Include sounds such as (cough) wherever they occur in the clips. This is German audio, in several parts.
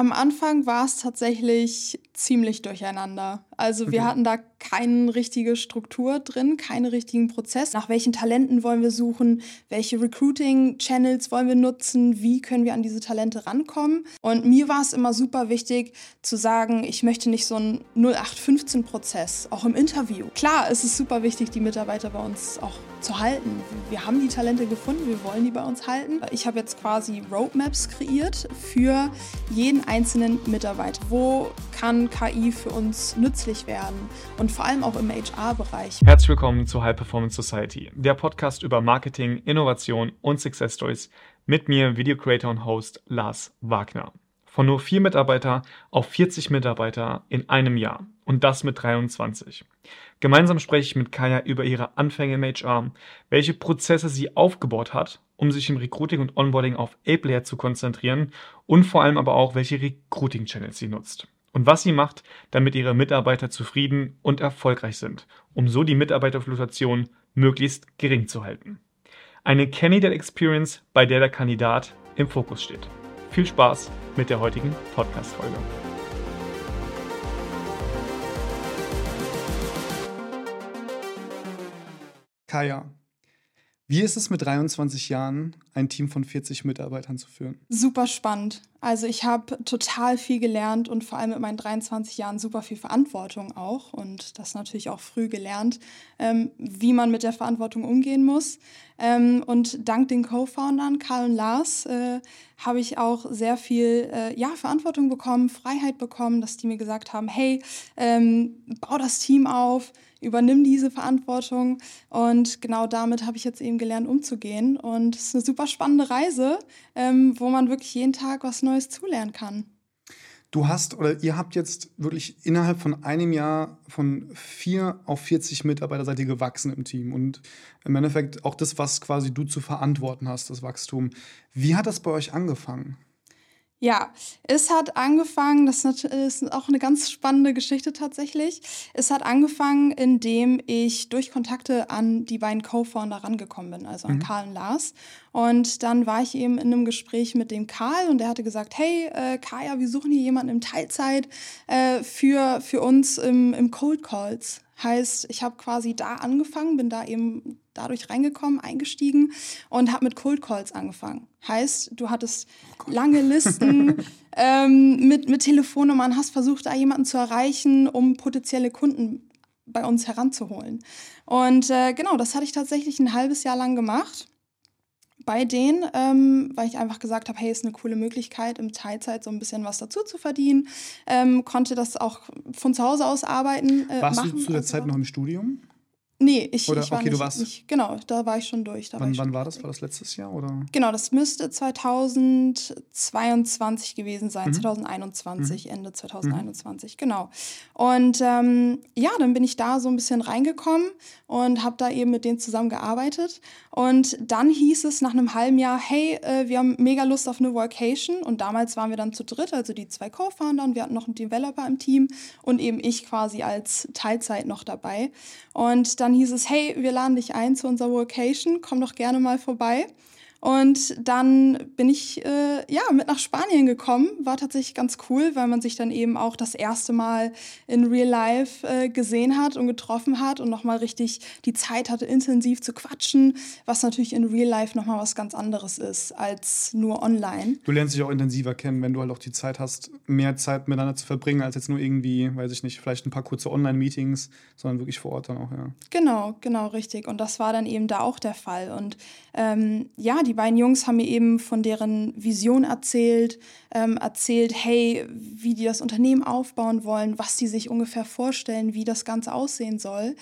Am Anfang war es tatsächlich ziemlich durcheinander. Also wir hatten da keine richtige Struktur drin, keine richtigen Prozess. Nach welchen Talenten wollen wir suchen? Welche Recruiting-Channels wollen wir nutzen? Wie können wir an diese Talente rankommen? Und mir war es immer super wichtig zu sagen, ich möchte nicht so einen 0815-Prozess, auch im Interview. Klar, es ist super wichtig, die Mitarbeiter bei uns auch zu halten. Wir haben die Talente gefunden, wir wollen die bei uns halten. Ich habe jetzt quasi Roadmaps kreiert für jeden einzelnen Mitarbeiter. Wo kann KI für uns nützlich werden? Und vor allem auch im HR-Bereich. Herzlich willkommen zu High Performance Society, der Podcast über Marketing, Innovation und Success Stories mit mir, Video Creator und Host Lars Wagner. Von nur vier Mitarbeiter auf 40 Mitarbeiter in einem Jahr. Und das mit 23. Gemeinsam spreche ich mit Kaya über ihre Anfänge im HR, welche Prozesse sie aufgebaut hat, um sich im Recruiting und Onboarding auf A-Player zu konzentrieren und vor allem aber auch, welche Recruiting-Channels sie nutzt und was sie macht, damit ihre Mitarbeiter zufrieden und erfolgreich sind, um so die Mitarbeiterfluktuation möglichst gering zu halten. Eine Candidate Experience, bei der der Kandidat im Fokus steht. Viel Spaß mit der heutigen Podcast-Folge. Kaya, wie ist es mit 23 Jahren, ein Team von 40 Mitarbeitern zu führen? Super spannend. Also ich habe total viel gelernt und vor allem mit meinen 23 Jahren super viel Verantwortung auch und das natürlich auch früh gelernt, ähm, wie man mit der Verantwortung umgehen muss. Ähm, und dank den Co-Foundern Karl und Lars äh, habe ich auch sehr viel äh, ja, Verantwortung bekommen, Freiheit bekommen, dass die mir gesagt haben, hey, ähm, bau das Team auf, übernimm diese Verantwortung. Und genau damit habe ich jetzt eben gelernt, umzugehen. Und es ist eine super spannende Reise, ähm, wo man wirklich jeden Tag was Neues zulernen kann. Du hast oder ihr habt jetzt wirklich innerhalb von einem Jahr von vier auf 40 Mitarbeiter seid ihr gewachsen im Team. Und im Endeffekt auch das, was quasi du zu verantworten hast, das Wachstum. Wie hat das bei euch angefangen? Ja, es hat angefangen, das ist auch eine ganz spannende Geschichte tatsächlich. Es hat angefangen, indem ich durch Kontakte an die beiden Co-Founder rangekommen bin, also an mhm. Karl und Lars. Und dann war ich eben in einem Gespräch mit dem Karl und der hatte gesagt, hey, äh, Kaya, wir suchen hier jemanden im Teilzeit äh, für, für uns im, im Cold Calls. Heißt, ich habe quasi da angefangen, bin da eben dadurch reingekommen, eingestiegen und habe mit Cold Calls angefangen. Heißt, du hattest oh lange Listen (laughs) ähm, mit, mit Telefonnummern, hast versucht, da jemanden zu erreichen, um potenzielle Kunden bei uns heranzuholen. Und äh, genau, das hatte ich tatsächlich ein halbes Jahr lang gemacht bei denen, ähm, weil ich einfach gesagt habe, hey, ist eine coole Möglichkeit, im Teilzeit so ein bisschen was dazu zu verdienen. Ähm, konnte das auch von zu Hause aus arbeiten. Äh, Warst machen, du zu der Zeit noch im Studium? Nee, ich, oder, ich war okay, nicht, du warst nicht, Genau, da war ich schon durch. wann, war, wann war das? War das letztes Jahr? Oder? Genau, das müsste 2022 gewesen sein, mhm. 2021, mhm. Ende 2021, mhm. genau. Und ähm, ja, dann bin ich da so ein bisschen reingekommen und habe da eben mit denen zusammengearbeitet. Und dann hieß es nach einem halben Jahr, hey, äh, wir haben mega Lust auf eine Workation. Und damals waren wir dann zu dritt, also die zwei Co-Founder und wir hatten noch einen Developer im Team und eben ich quasi als Teilzeit noch dabei. Und dann hieß es, hey, wir laden dich ein zu unserer Vocation, komm doch gerne mal vorbei. Und dann bin ich äh, ja mit nach Spanien gekommen. War tatsächlich ganz cool, weil man sich dann eben auch das erste Mal in Real Life äh, gesehen hat und getroffen hat und nochmal richtig die Zeit hatte, intensiv zu quatschen, was natürlich in Real Life nochmal was ganz anderes ist als nur online. Du lernst dich auch intensiver kennen, wenn du halt auch die Zeit hast, mehr Zeit miteinander zu verbringen, als jetzt nur irgendwie, weiß ich nicht, vielleicht ein paar kurze Online-Meetings, sondern wirklich vor Ort dann auch, ja. Genau, genau, richtig. Und das war dann eben da auch der Fall. Und ähm, ja, die die beiden Jungs haben mir eben von deren Vision erzählt, ähm, erzählt, hey, wie die das Unternehmen aufbauen wollen, was sie sich ungefähr vorstellen, wie das Ganze aussehen soll.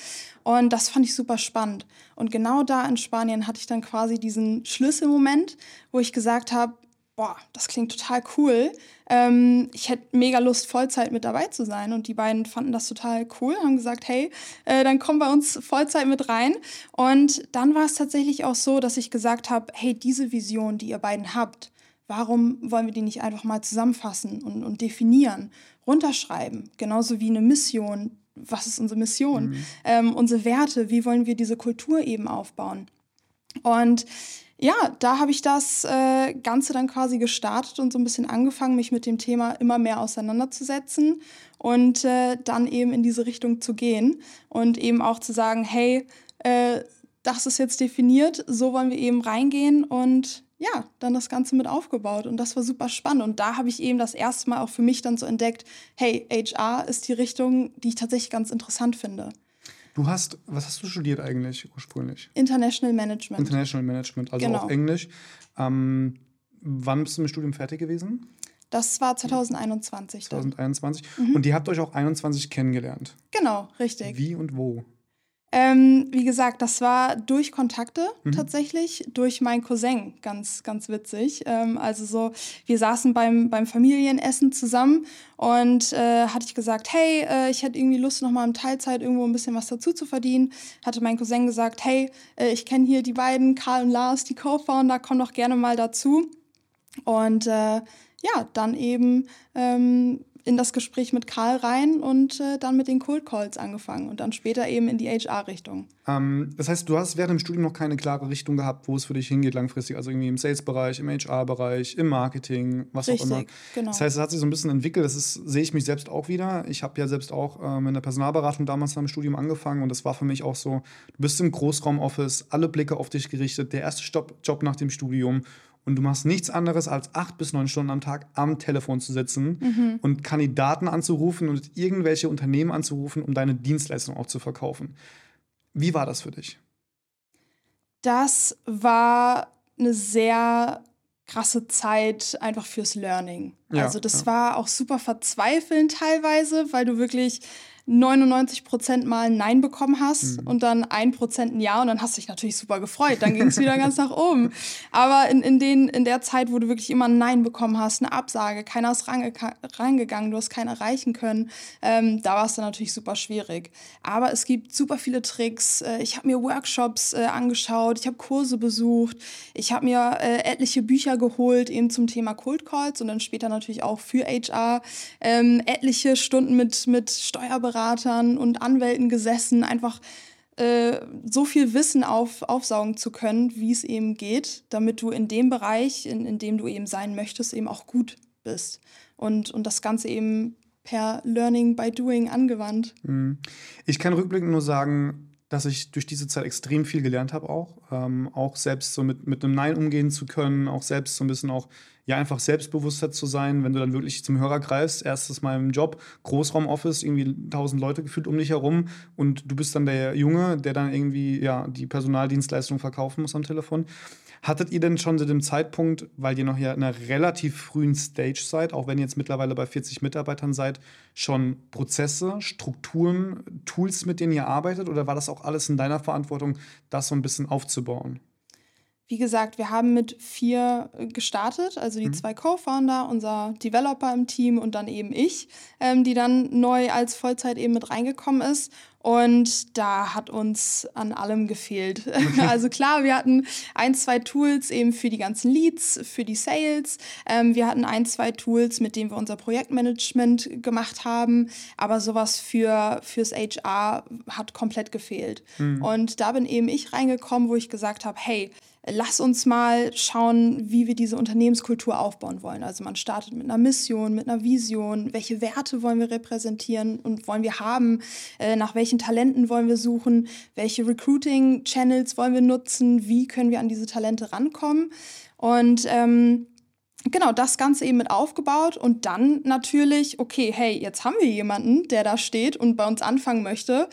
Und das fand ich super spannend. Und genau da in Spanien hatte ich dann quasi diesen Schlüsselmoment, wo ich gesagt habe, boah, das klingt total cool. Ähm, ich hätte mega Lust, Vollzeit mit dabei zu sein. Und die beiden fanden das total cool, haben gesagt, hey, äh, dann komm bei uns Vollzeit mit rein. Und dann war es tatsächlich auch so, dass ich gesagt habe, hey, diese Vision, die ihr beiden habt, warum wollen wir die nicht einfach mal zusammenfassen und, und definieren, runterschreiben? Genauso wie eine Mission. Was ist unsere Mission? Mhm. Ähm, unsere Werte, wie wollen wir diese Kultur eben aufbauen? Und ja, da habe ich das äh, Ganze dann quasi gestartet und so ein bisschen angefangen, mich mit dem Thema immer mehr auseinanderzusetzen und äh, dann eben in diese Richtung zu gehen und eben auch zu sagen, hey, äh, das ist jetzt definiert, so wollen wir eben reingehen und ja, dann das Ganze mit aufgebaut und das war super spannend und da habe ich eben das erste Mal auch für mich dann so entdeckt, hey, HR ist die Richtung, die ich tatsächlich ganz interessant finde. Du hast, was hast du studiert eigentlich ursprünglich? International Management. International Management, also genau. auf Englisch. Ähm, wann bist du mit dem Studium fertig gewesen? Das war 2021. 2021. Mhm. Und ihr habt euch auch 21 kennengelernt. Genau, richtig. Wie und wo? Ähm, wie gesagt, das war durch Kontakte mhm. tatsächlich, durch meinen Cousin, ganz, ganz witzig. Ähm, also so, wir saßen beim, beim Familienessen zusammen und äh, hatte ich gesagt, hey, äh, ich hätte irgendwie Lust, noch mal in Teilzeit irgendwo ein bisschen was dazu zu verdienen. Hatte mein Cousin gesagt, hey, äh, ich kenne hier die beiden, Karl und Lars, die Co-Founder, komm doch gerne mal dazu. Und äh, ja, dann eben ähm, in das Gespräch mit Karl rein und äh, dann mit den Cold Calls angefangen und dann später eben in die HR-Richtung. Ähm, das heißt, du hast während dem Studium noch keine klare Richtung gehabt, wo es für dich hingeht langfristig, also irgendwie im Sales-Bereich, im HR-Bereich, im Marketing, was Richtig, auch immer. Genau. Das heißt, es hat sich so ein bisschen entwickelt, das ist, sehe ich mich selbst auch wieder. Ich habe ja selbst auch ähm, in der Personalberatung damals nach dem Studium angefangen und das war für mich auch so, du bist im Großraumoffice, alle Blicke auf dich gerichtet, der erste Job nach dem Studium und du machst nichts anderes als acht bis neun Stunden am Tag am Telefon zu sitzen mhm. und Kandidaten anzurufen und irgendwelche Unternehmen anzurufen, um deine Dienstleistung auch zu verkaufen. Wie war das für dich? Das war eine sehr krasse Zeit einfach fürs Learning. Ja, also das ja. war auch super verzweifelnd teilweise, weil du wirklich 99 Prozent mal ein Nein bekommen hast mhm. und dann ein Prozent ein Ja und dann hast du dich natürlich super gefreut. Dann ging es wieder ganz nach oben. Aber in, in, den, in der Zeit, wo du wirklich immer ein Nein bekommen hast, eine Absage, keiner ist reingegangen, du hast keinen erreichen können, ähm, da war es dann natürlich super schwierig. Aber es gibt super viele Tricks. Äh, ich habe mir Workshops äh, angeschaut, ich habe Kurse besucht, ich habe mir äh, etliche Bücher geholt, eben zum Thema Cold Calls und dann später natürlich auch für HR. Ähm, etliche Stunden mit, mit Steuerberatern Steuerberatern und Anwälten gesessen, einfach äh, so viel Wissen auf, aufsaugen zu können, wie es eben geht, damit du in dem Bereich, in, in dem du eben sein möchtest, eben auch gut bist. Und, und das Ganze eben per Learning by Doing angewandt. Mhm. Ich kann rückblickend nur sagen, dass ich durch diese Zeit extrem viel gelernt habe auch. Ähm, auch selbst so mit, mit einem Nein umgehen zu können, auch selbst so ein bisschen auch, ja, einfach selbstbewusster zu sein, wenn du dann wirklich zum Hörer greifst. Erstes Mal im Job, Großraumoffice, irgendwie tausend Leute gefühlt um dich herum und du bist dann der Junge, der dann irgendwie, ja, die Personaldienstleistung verkaufen muss am Telefon. Hattet ihr denn schon zu dem Zeitpunkt, weil ihr noch ja in einer relativ frühen Stage seid, auch wenn ihr jetzt mittlerweile bei 40 Mitarbeitern seid, schon Prozesse, Strukturen, Tools, mit denen ihr arbeitet? Oder war das auch alles in deiner Verantwortung, das so ein bisschen aufzubauen? Wie gesagt, wir haben mit vier äh, gestartet, also die mhm. zwei Co-Founder, unser Developer im Team und dann eben ich, ähm, die dann neu als Vollzeit eben mit reingekommen ist. Und da hat uns an allem gefehlt. (laughs) also klar, wir hatten ein, zwei Tools eben für die ganzen Leads, für die Sales. Ähm, wir hatten ein, zwei Tools, mit denen wir unser Projektmanagement gemacht haben. Aber sowas für, fürs HR hat komplett gefehlt. Mhm. Und da bin eben ich reingekommen, wo ich gesagt habe, hey, lass uns mal schauen, wie wir diese Unternehmenskultur aufbauen wollen. Also man startet mit einer Mission, mit einer Vision, welche Werte wollen wir repräsentieren und wollen wir haben, äh, nach welchen Talenten wollen wir suchen, welche Recruiting-Channels wollen wir nutzen, wie können wir an diese Talente rankommen. Und ähm, genau das Ganze eben mit aufgebaut und dann natürlich, okay, hey, jetzt haben wir jemanden, der da steht und bei uns anfangen möchte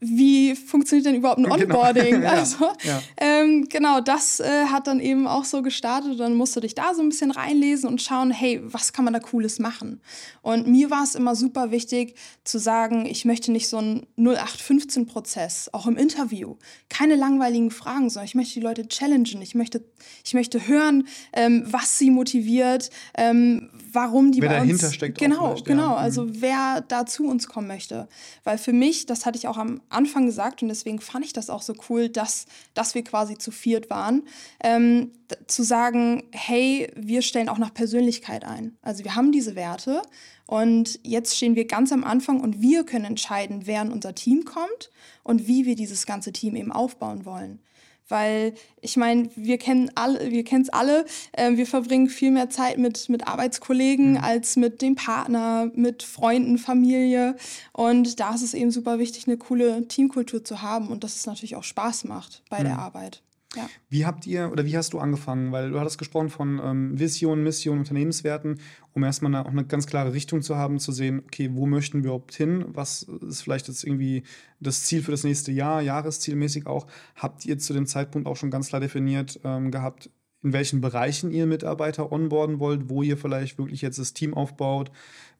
wie funktioniert denn überhaupt ein genau. (laughs) Onboarding? Genau. Also, ja. Ähm, genau, das äh, hat dann eben auch so gestartet. Dann musst du dich da so ein bisschen reinlesen und schauen, hey, was kann man da Cooles machen? Und mir war es immer super wichtig zu sagen, ich möchte nicht so einen 0815-Prozess, auch im Interview. Keine langweiligen Fragen, sondern ich möchte die Leute challengen. Ich möchte, ich möchte hören, ähm, was sie motiviert, ähm, warum die wer bei dahinter uns, steckt. Genau, genau. Ja. Also mhm. wer da zu uns kommen möchte. Weil für mich, das hatte ich auch am Anfang gesagt und deswegen fand ich das auch so cool, dass, dass wir quasi zu viert waren, ähm, zu sagen, hey, wir stellen auch nach Persönlichkeit ein. Also wir haben diese Werte und jetzt stehen wir ganz am Anfang und wir können entscheiden, wer in unser Team kommt und wie wir dieses ganze Team eben aufbauen wollen. Weil ich meine, wir kennen alle, wir kennen es alle, äh, wir verbringen viel mehr Zeit mit, mit Arbeitskollegen mhm. als mit dem Partner, mit Freunden, Familie. Und da ist es eben super wichtig, eine coole Teamkultur zu haben und dass es natürlich auch Spaß macht bei mhm. der Arbeit. Ja. Wie habt ihr oder wie hast du angefangen? Weil du hattest gesprochen von ähm, Vision, Mission, Unternehmenswerten, um erstmal eine, auch eine ganz klare Richtung zu haben, zu sehen, okay, wo möchten wir überhaupt hin? Was ist vielleicht jetzt irgendwie das Ziel für das nächste Jahr, Jahreszielmäßig auch? Habt ihr zu dem Zeitpunkt auch schon ganz klar definiert ähm, gehabt, in welchen Bereichen ihr Mitarbeiter onboarden wollt, wo ihr vielleicht wirklich jetzt das Team aufbaut.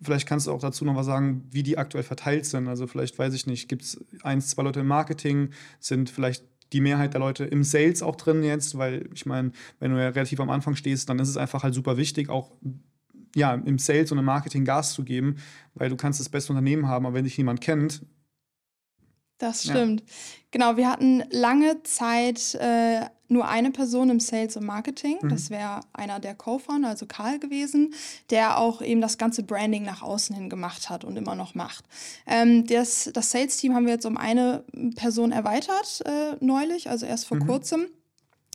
Vielleicht kannst du auch dazu noch was sagen, wie die aktuell verteilt sind. Also vielleicht weiß ich nicht, gibt es eins, zwei Leute im Marketing, sind vielleicht die Mehrheit der Leute im Sales auch drin jetzt, weil ich meine, wenn du ja relativ am Anfang stehst, dann ist es einfach halt super wichtig, auch ja, im Sales und im Marketing Gas zu geben, weil du kannst das beste Unternehmen haben, aber wenn dich niemand kennt, das stimmt. Ja. Genau, wir hatten lange Zeit äh, nur eine Person im Sales und Marketing. Mhm. Das wäre einer der Co-Founder, also Karl gewesen, der auch eben das ganze Branding nach außen hin gemacht hat und immer noch macht. Ähm, das das Sales-Team haben wir jetzt um eine Person erweitert äh, neulich, also erst vor mhm. kurzem.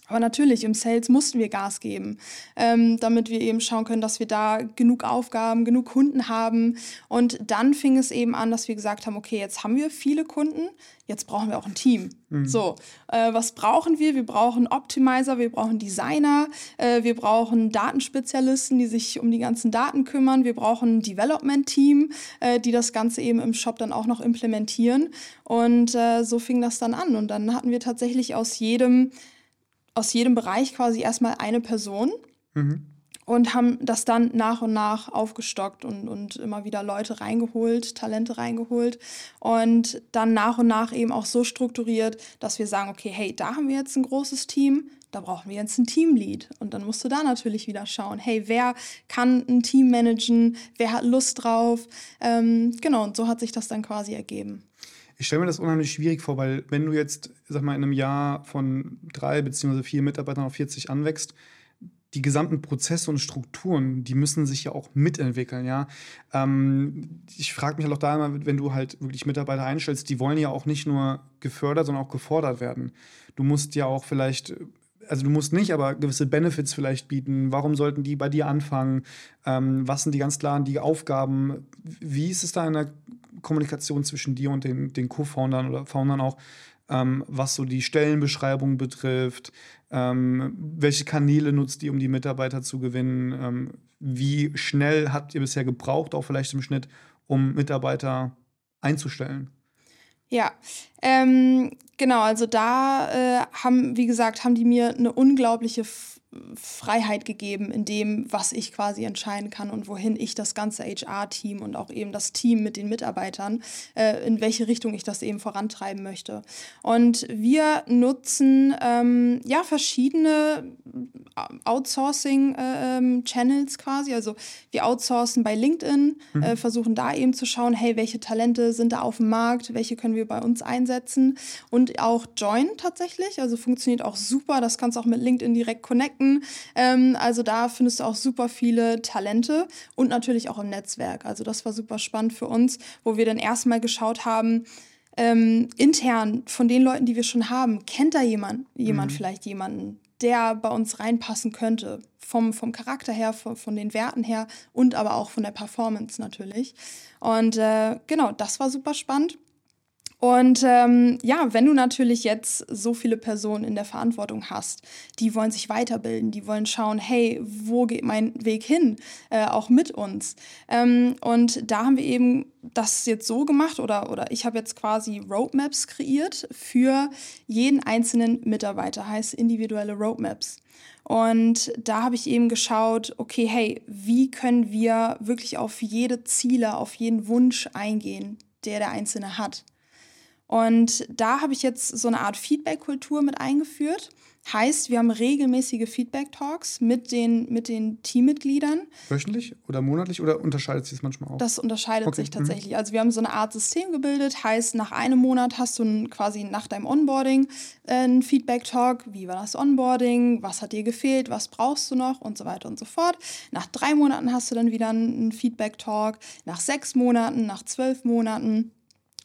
Aber natürlich, im Sales mussten wir Gas geben, ähm, damit wir eben schauen können, dass wir da genug Aufgaben, genug Kunden haben. Und dann fing es eben an, dass wir gesagt haben, okay, jetzt haben wir viele Kunden, jetzt brauchen wir auch ein Team. Mhm. So, äh, was brauchen wir? Wir brauchen Optimizer, wir brauchen Designer, äh, wir brauchen Datenspezialisten, die sich um die ganzen Daten kümmern, wir brauchen ein Development-Team, äh, die das Ganze eben im Shop dann auch noch implementieren. Und äh, so fing das dann an. Und dann hatten wir tatsächlich aus jedem aus jedem Bereich quasi erstmal eine Person mhm. und haben das dann nach und nach aufgestockt und, und immer wieder Leute reingeholt, Talente reingeholt und dann nach und nach eben auch so strukturiert, dass wir sagen, okay, hey, da haben wir jetzt ein großes Team, da brauchen wir jetzt ein Teamlead. Und dann musst du da natürlich wieder schauen, hey, wer kann ein Team managen, wer hat Lust drauf. Ähm, genau, und so hat sich das dann quasi ergeben. Ich stelle mir das unheimlich schwierig vor, weil wenn du jetzt, sag mal, in einem Jahr von drei beziehungsweise vier Mitarbeitern auf 40 anwächst, die gesamten Prozesse und Strukturen, die müssen sich ja auch mitentwickeln, ja. Ähm, ich frage mich halt auch da immer, wenn du halt wirklich Mitarbeiter einstellst, die wollen ja auch nicht nur gefördert, sondern auch gefordert werden. Du musst ja auch vielleicht also du musst nicht, aber gewisse Benefits vielleicht bieten. Warum sollten die bei dir anfangen? Ähm, was sind die ganz klaren die Aufgaben? Wie ist es da in der Kommunikation zwischen dir und den, den Co-Foundern oder Foundern auch, ähm, was so die Stellenbeschreibung betrifft, ähm, welche Kanäle nutzt ihr, um die Mitarbeiter zu gewinnen, ähm, wie schnell habt ihr bisher gebraucht, auch vielleicht im Schnitt, um Mitarbeiter einzustellen? Ja, ähm, genau, also da äh, haben, wie gesagt, haben die mir eine unglaubliche Freiheit gegeben in dem, was ich quasi entscheiden kann und wohin ich das ganze HR-Team und auch eben das Team mit den Mitarbeitern, äh, in welche Richtung ich das eben vorantreiben möchte. Und wir nutzen ähm, ja verschiedene Outsourcing-Channels äh, ähm, quasi. Also wir outsourcen bei LinkedIn, mhm. äh, versuchen da eben zu schauen, hey, welche Talente sind da auf dem Markt, welche können wir bei uns einsetzen und auch Join tatsächlich. Also funktioniert auch super. Das kannst du auch mit LinkedIn direkt connecten. Ähm, also da findest du auch super viele Talente und natürlich auch im Netzwerk. Also das war super spannend für uns, wo wir dann erstmal geschaut haben, ähm, intern von den Leuten, die wir schon haben, kennt da jemand, jemand mhm. vielleicht jemanden, der bei uns reinpassen könnte. Vom, vom Charakter her, von, von den Werten her und aber auch von der Performance natürlich. Und äh, genau, das war super spannend. Und ähm, ja, wenn du natürlich jetzt so viele Personen in der Verantwortung hast, die wollen sich weiterbilden, die wollen schauen, hey, wo geht mein Weg hin, äh, auch mit uns. Ähm, und da haben wir eben das jetzt so gemacht oder, oder ich habe jetzt quasi Roadmaps kreiert für jeden einzelnen Mitarbeiter, heißt individuelle Roadmaps. Und da habe ich eben geschaut, okay, hey, wie können wir wirklich auf jede Ziele, auf jeden Wunsch eingehen, der der Einzelne hat. Und da habe ich jetzt so eine Art Feedback-Kultur mit eingeführt. Heißt, wir haben regelmäßige Feedback-Talks mit den, mit den Teammitgliedern. Wöchentlich oder monatlich oder unterscheidet sich das manchmal auch? Das unterscheidet okay. sich mhm. tatsächlich. Also wir haben so eine Art System gebildet. Heißt, nach einem Monat hast du ein, quasi nach deinem Onboarding äh, einen Feedback-Talk. Wie war das Onboarding? Was hat dir gefehlt? Was brauchst du noch? Und so weiter und so fort. Nach drei Monaten hast du dann wieder einen Feedback-Talk. Nach sechs Monaten, nach zwölf Monaten.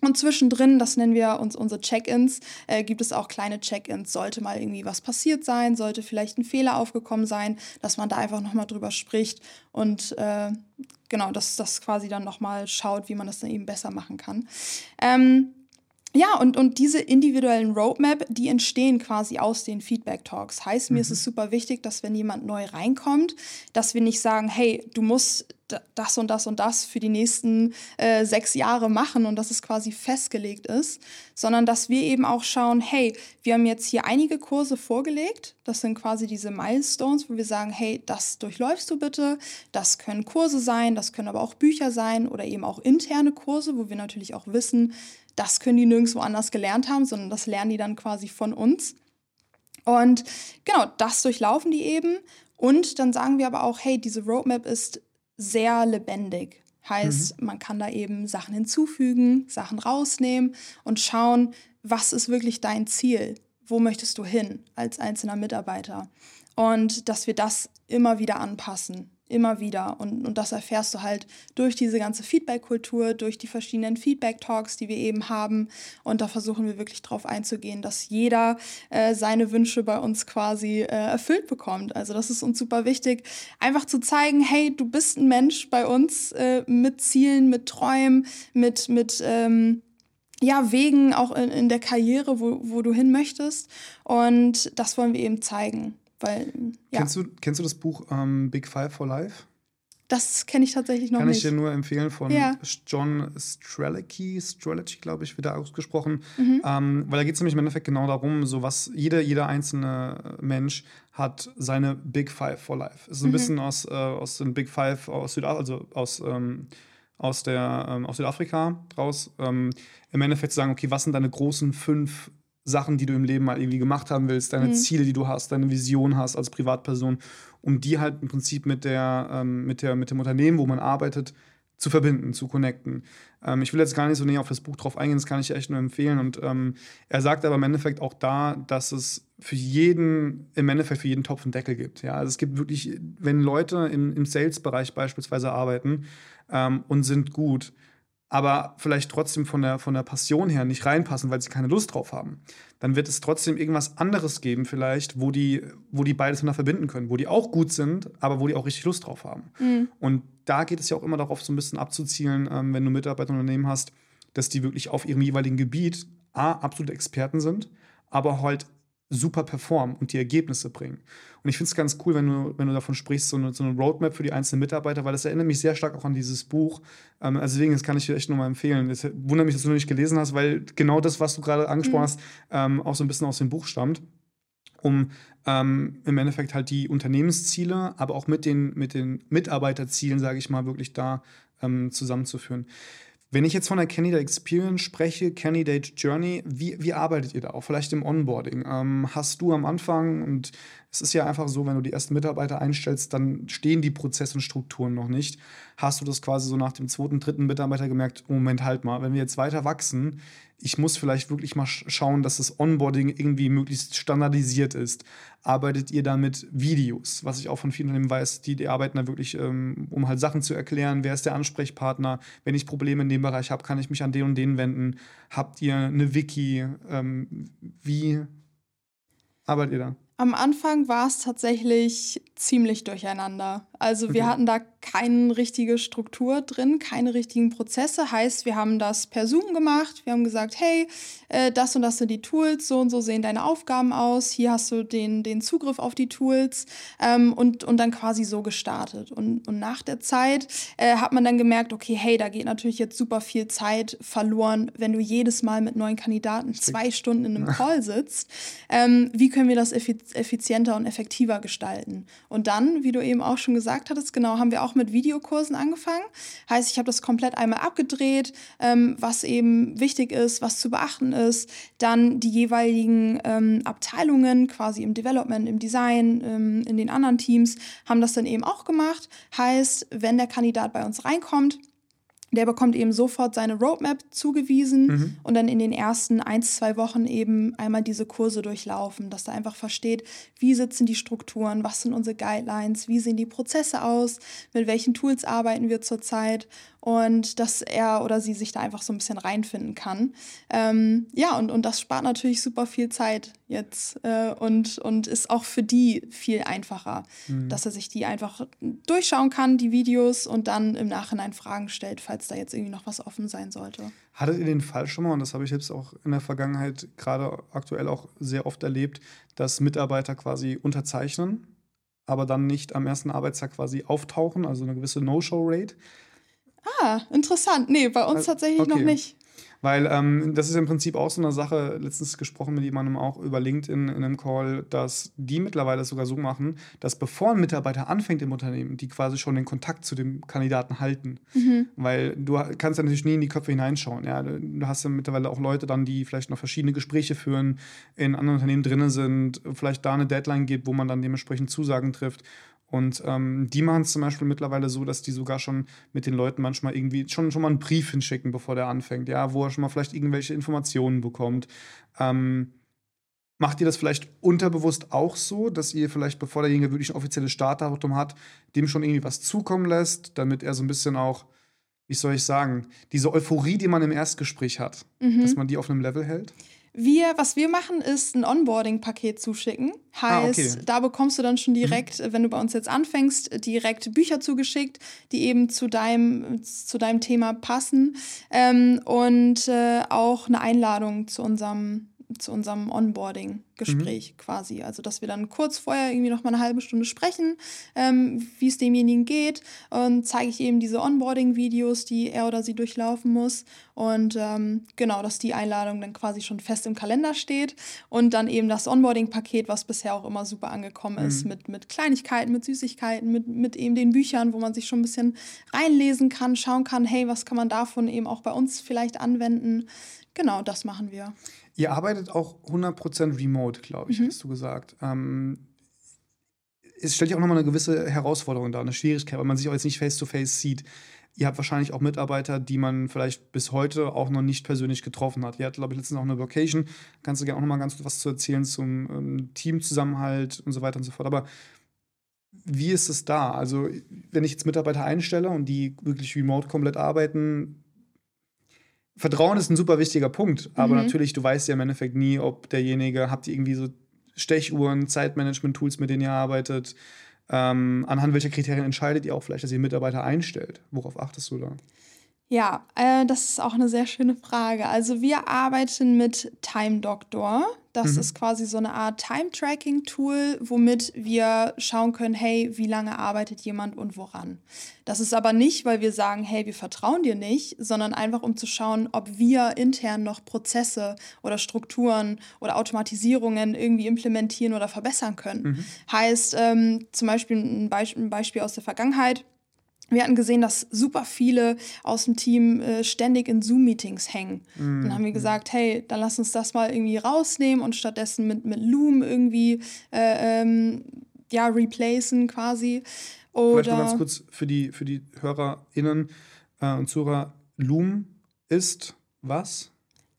Und zwischendrin, das nennen wir uns unsere Check-ins, äh, gibt es auch kleine Check-ins. Sollte mal irgendwie was passiert sein, sollte vielleicht ein Fehler aufgekommen sein, dass man da einfach nochmal drüber spricht und äh, genau, dass das quasi dann nochmal schaut, wie man das dann eben besser machen kann. Ähm, ja, und, und diese individuellen Roadmap, die entstehen quasi aus den Feedback-Talks. Heißt, mir ist es mhm. super wichtig, dass wenn jemand neu reinkommt, dass wir nicht sagen, hey, du musst das und das und das für die nächsten äh, sechs Jahre machen und dass es quasi festgelegt ist, sondern dass wir eben auch schauen, hey, wir haben jetzt hier einige Kurse vorgelegt, das sind quasi diese Milestones, wo wir sagen, hey, das durchläufst du bitte, das können Kurse sein, das können aber auch Bücher sein oder eben auch interne Kurse, wo wir natürlich auch wissen, das können die nirgendwo anders gelernt haben, sondern das lernen die dann quasi von uns. Und genau, das durchlaufen die eben. Und dann sagen wir aber auch, hey, diese Roadmap ist sehr lebendig. Heißt, mhm. man kann da eben Sachen hinzufügen, Sachen rausnehmen und schauen, was ist wirklich dein Ziel? Wo möchtest du hin als einzelner Mitarbeiter? Und dass wir das immer wieder anpassen immer wieder. Und, und das erfährst du halt durch diese ganze Feedback-Kultur, durch die verschiedenen Feedback-Talks, die wir eben haben. Und da versuchen wir wirklich drauf einzugehen, dass jeder äh, seine Wünsche bei uns quasi äh, erfüllt bekommt. Also das ist uns super wichtig, einfach zu zeigen, hey, du bist ein Mensch bei uns äh, mit Zielen, mit Träumen, mit, mit ähm, ja, Wegen auch in, in der Karriere, wo, wo du hin möchtest. Und das wollen wir eben zeigen. Weil, ja. kennst, du, kennst du das Buch ähm, Big Five for Life? Das kenne ich tatsächlich noch Kann nicht. Kann ich dir nur empfehlen von ja. John Strelicky, Strelicky, glaube ich, wird da ausgesprochen. Mhm. Ähm, weil da geht es nämlich im Endeffekt genau darum, so was jeder, jeder einzelne Mensch hat seine Big Five for Life. Es ist ein mhm. bisschen aus, äh, aus den Big Five aus Südafrika, also aus, ähm, aus, der, ähm, aus Südafrika raus. Ähm, Im Endeffekt zu sagen, okay, was sind deine großen fünf Sachen, die du im Leben mal irgendwie gemacht haben willst, deine mhm. Ziele, die du hast, deine Vision hast als Privatperson, um die halt im Prinzip mit, der, ähm, mit, der, mit dem Unternehmen, wo man arbeitet, zu verbinden, zu connecten. Ähm, ich will jetzt gar nicht so näher auf das Buch drauf eingehen, das kann ich echt nur empfehlen. Und ähm, er sagt aber im Endeffekt auch da, dass es für jeden, im Endeffekt für jeden Topf einen Deckel gibt. Ja? Also es gibt wirklich, wenn Leute im, im Sales-Bereich beispielsweise arbeiten ähm, und sind gut, aber vielleicht trotzdem von der, von der Passion her nicht reinpassen, weil sie keine Lust drauf haben, dann wird es trotzdem irgendwas anderes geben, vielleicht, wo die, wo die beides miteinander verbinden können, wo die auch gut sind, aber wo die auch richtig Lust drauf haben. Mhm. Und da geht es ja auch immer darauf, so ein bisschen abzuzielen, ähm, wenn du Mitarbeiter und Unternehmen hast, dass die wirklich auf ihrem jeweiligen Gebiet A, absolute Experten sind, aber halt super performen und die Ergebnisse bringen. Und ich finde es ganz cool, wenn du, wenn du davon sprichst, so eine, so eine Roadmap für die einzelnen Mitarbeiter, weil das erinnert mich sehr stark auch an dieses Buch. Ähm, also deswegen, das kann ich dir echt nochmal empfehlen. Es wundert mich, dass du noch nicht gelesen hast, weil genau das, was du gerade angesprochen mhm. hast, ähm, auch so ein bisschen aus dem Buch stammt um ähm, im Endeffekt halt die Unternehmensziele, aber auch mit den, mit den Mitarbeiterzielen, sage ich mal, wirklich da ähm, zusammenzuführen. Wenn ich jetzt von der Candidate Experience spreche, Candidate Journey, wie, wie arbeitet ihr da auch? Vielleicht im Onboarding. Ähm, hast du am Anfang, und es ist ja einfach so, wenn du die ersten Mitarbeiter einstellst, dann stehen die Prozesse und Strukturen noch nicht. Hast du das quasi so nach dem zweiten, dritten Mitarbeiter gemerkt, Moment, halt mal, wenn wir jetzt weiter wachsen, ich muss vielleicht wirklich mal schauen, dass das Onboarding irgendwie möglichst standardisiert ist. Arbeitet ihr da mit Videos, was ich auch von vielen Unternehmen weiß, die, die arbeiten da wirklich, ähm, um halt Sachen zu erklären, wer ist der Ansprechpartner, wenn ich Probleme in dem Bereich habe, kann ich mich an den und den wenden. Habt ihr eine Wiki? Ähm, wie arbeitet ihr da? Am Anfang war es tatsächlich ziemlich durcheinander. Also wir hatten da keine richtige Struktur drin, keine richtigen Prozesse. Heißt, wir haben das per Zoom gemacht. Wir haben gesagt, hey, äh, das und das sind die Tools, so und so sehen deine Aufgaben aus. Hier hast du den, den Zugriff auf die Tools ähm, und, und dann quasi so gestartet. Und, und nach der Zeit äh, hat man dann gemerkt, okay, hey, da geht natürlich jetzt super viel Zeit verloren, wenn du jedes Mal mit neuen Kandidaten zwei Stunden in einem (laughs) Call sitzt. Ähm, wie können wir das effizienter und effektiver gestalten? Und dann, wie du eben auch schon gesagt hattest, genau, haben wir auch mit Videokursen angefangen. Heißt, ich habe das komplett einmal abgedreht, ähm, was eben wichtig ist, was zu beachten ist. Dann die jeweiligen ähm, Abteilungen, quasi im Development, im Design, ähm, in den anderen Teams, haben das dann eben auch gemacht. Heißt, wenn der Kandidat bei uns reinkommt, der bekommt eben sofort seine Roadmap zugewiesen mhm. und dann in den ersten ein, zwei Wochen eben einmal diese Kurse durchlaufen, dass er einfach versteht, wie sitzen die Strukturen, was sind unsere Guidelines, wie sehen die Prozesse aus, mit welchen Tools arbeiten wir zurzeit und dass er oder sie sich da einfach so ein bisschen reinfinden kann. Ähm, ja, und, und das spart natürlich super viel Zeit jetzt äh, und, und ist auch für die viel einfacher, mhm. dass er sich die einfach durchschauen kann, die Videos, und dann im Nachhinein Fragen stellt, falls da jetzt irgendwie noch was offen sein sollte. Hattet ihr den Fall schon mal, und das habe ich jetzt auch in der Vergangenheit gerade aktuell auch sehr oft erlebt, dass Mitarbeiter quasi unterzeichnen, aber dann nicht am ersten Arbeitstag quasi auftauchen, also eine gewisse No-Show-Rate? Ah, interessant. Nee, bei uns tatsächlich okay. noch nicht. Weil ähm, das ist im Prinzip auch so eine Sache, letztens gesprochen mit jemandem auch über LinkedIn in einem Call, dass die mittlerweile sogar so machen, dass bevor ein Mitarbeiter anfängt im Unternehmen, die quasi schon den Kontakt zu dem Kandidaten halten. Mhm. Weil du kannst ja natürlich nie in die Köpfe hineinschauen. Ja? Du hast ja mittlerweile auch Leute dann, die vielleicht noch verschiedene Gespräche führen, in anderen Unternehmen drin sind, vielleicht da eine Deadline gibt, wo man dann dementsprechend Zusagen trifft. Und ähm, die machen es zum Beispiel mittlerweile so, dass die sogar schon mit den Leuten manchmal irgendwie schon, schon mal einen Brief hinschicken, bevor der anfängt, ja, wo er schon mal vielleicht irgendwelche Informationen bekommt. Ähm, macht ihr das vielleicht unterbewusst auch so, dass ihr vielleicht, bevor derjenige wirklich ein offizielles Startdatum hat, dem schon irgendwie was zukommen lässt, damit er so ein bisschen auch, wie soll ich sagen, diese Euphorie, die man im Erstgespräch hat, mhm. dass man die auf einem Level hält? Wir, was wir machen, ist ein Onboarding-Paket zuschicken. Heißt, ah, okay. da bekommst du dann schon direkt, mhm. wenn du bei uns jetzt anfängst, direkt Bücher zugeschickt, die eben zu deinem, zu deinem Thema passen. Ähm, und äh, auch eine Einladung zu unserem zu unserem Onboarding-Gespräch mhm. quasi. Also, dass wir dann kurz vorher irgendwie noch mal eine halbe Stunde sprechen, ähm, wie es demjenigen geht. Und zeige ich eben diese Onboarding-Videos, die er oder sie durchlaufen muss. Und ähm, genau, dass die Einladung dann quasi schon fest im Kalender steht. Und dann eben das Onboarding-Paket, was bisher auch immer super angekommen ist, mhm. mit, mit Kleinigkeiten, mit Süßigkeiten, mit, mit eben den Büchern, wo man sich schon ein bisschen reinlesen kann, schauen kann, hey, was kann man davon eben auch bei uns vielleicht anwenden. Genau, das machen wir. Ihr arbeitet auch 100% remote, glaube ich, mhm. hast du gesagt. Ähm, es stellt ja auch nochmal eine gewisse Herausforderung dar, eine Schwierigkeit, weil man sich auch jetzt nicht face-to-face -face sieht. Ihr habt wahrscheinlich auch Mitarbeiter, die man vielleicht bis heute auch noch nicht persönlich getroffen hat. Ihr hattet, glaube ich, letztens auch eine Vocation. Kannst du gerne auch noch mal ganz was zu erzählen zum ähm, Teamzusammenhalt und so weiter und so fort. Aber wie ist es da? Also, wenn ich jetzt Mitarbeiter einstelle und die wirklich remote komplett arbeiten, Vertrauen ist ein super wichtiger Punkt, aber mhm. natürlich, du weißt ja im Endeffekt nie, ob derjenige, habt ihr irgendwie so Stechuhren, Zeitmanagement-Tools, mit denen ihr arbeitet, ähm, anhand welcher Kriterien entscheidet ihr auch vielleicht, dass ihr Mitarbeiter einstellt? Worauf achtest du da? Ja, äh, das ist auch eine sehr schöne Frage. Also wir arbeiten mit Time Doctor. Das mhm. ist quasi so eine Art Time-Tracking-Tool, womit wir schauen können, hey, wie lange arbeitet jemand und woran. Das ist aber nicht, weil wir sagen, hey, wir vertrauen dir nicht, sondern einfach um zu schauen, ob wir intern noch Prozesse oder Strukturen oder Automatisierungen irgendwie implementieren oder verbessern können. Mhm. Heißt ähm, zum Beispiel ein, Be ein Beispiel aus der Vergangenheit wir hatten gesehen, dass super viele aus dem Team äh, ständig in Zoom-Meetings hängen. Mhm. Dann haben wir gesagt, hey, dann lass uns das mal irgendwie rausnehmen und stattdessen mit, mit Loom irgendwie äh, ähm, ja, replacen quasi. Oder Vielleicht mal ganz kurz für die, für die HörerInnen äh, und Zuhörer. Loom ist was?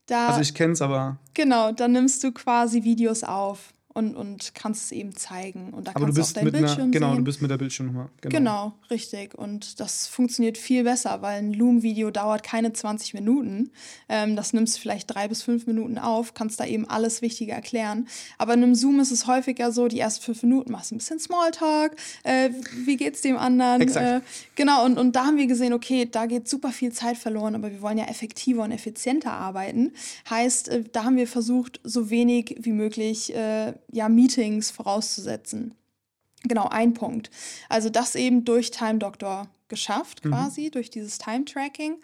Da, also ich kenne es aber. Genau, dann nimmst du quasi Videos auf und, und kannst es eben zeigen. Und da Aber kannst du, bist auch dein Bildschirm einer, Genau, sehen. du bist mit der Bildschirmnummer. Genau. genau, richtig. Und das funktioniert viel besser, weil ein Loom-Video dauert keine 20 Minuten. Ähm, das nimmst du vielleicht drei bis fünf Minuten auf, kannst da eben alles Wichtige erklären. Aber in einem Zoom ist es häufiger so, die ersten fünf Minuten machst du ein bisschen Smalltalk, äh, wie geht's dem anderen? Äh, genau, und, und da haben wir gesehen, okay, da geht super viel Zeit verloren, aber wir wollen ja effektiver und effizienter arbeiten. Heißt, äh, da haben wir versucht, so wenig wie möglich äh, ja, Meetings vorauszusetzen. Genau, ein Punkt. Also das eben durch Time Doctor geschafft, mhm. quasi, mhm. durch dieses Time-Tracking.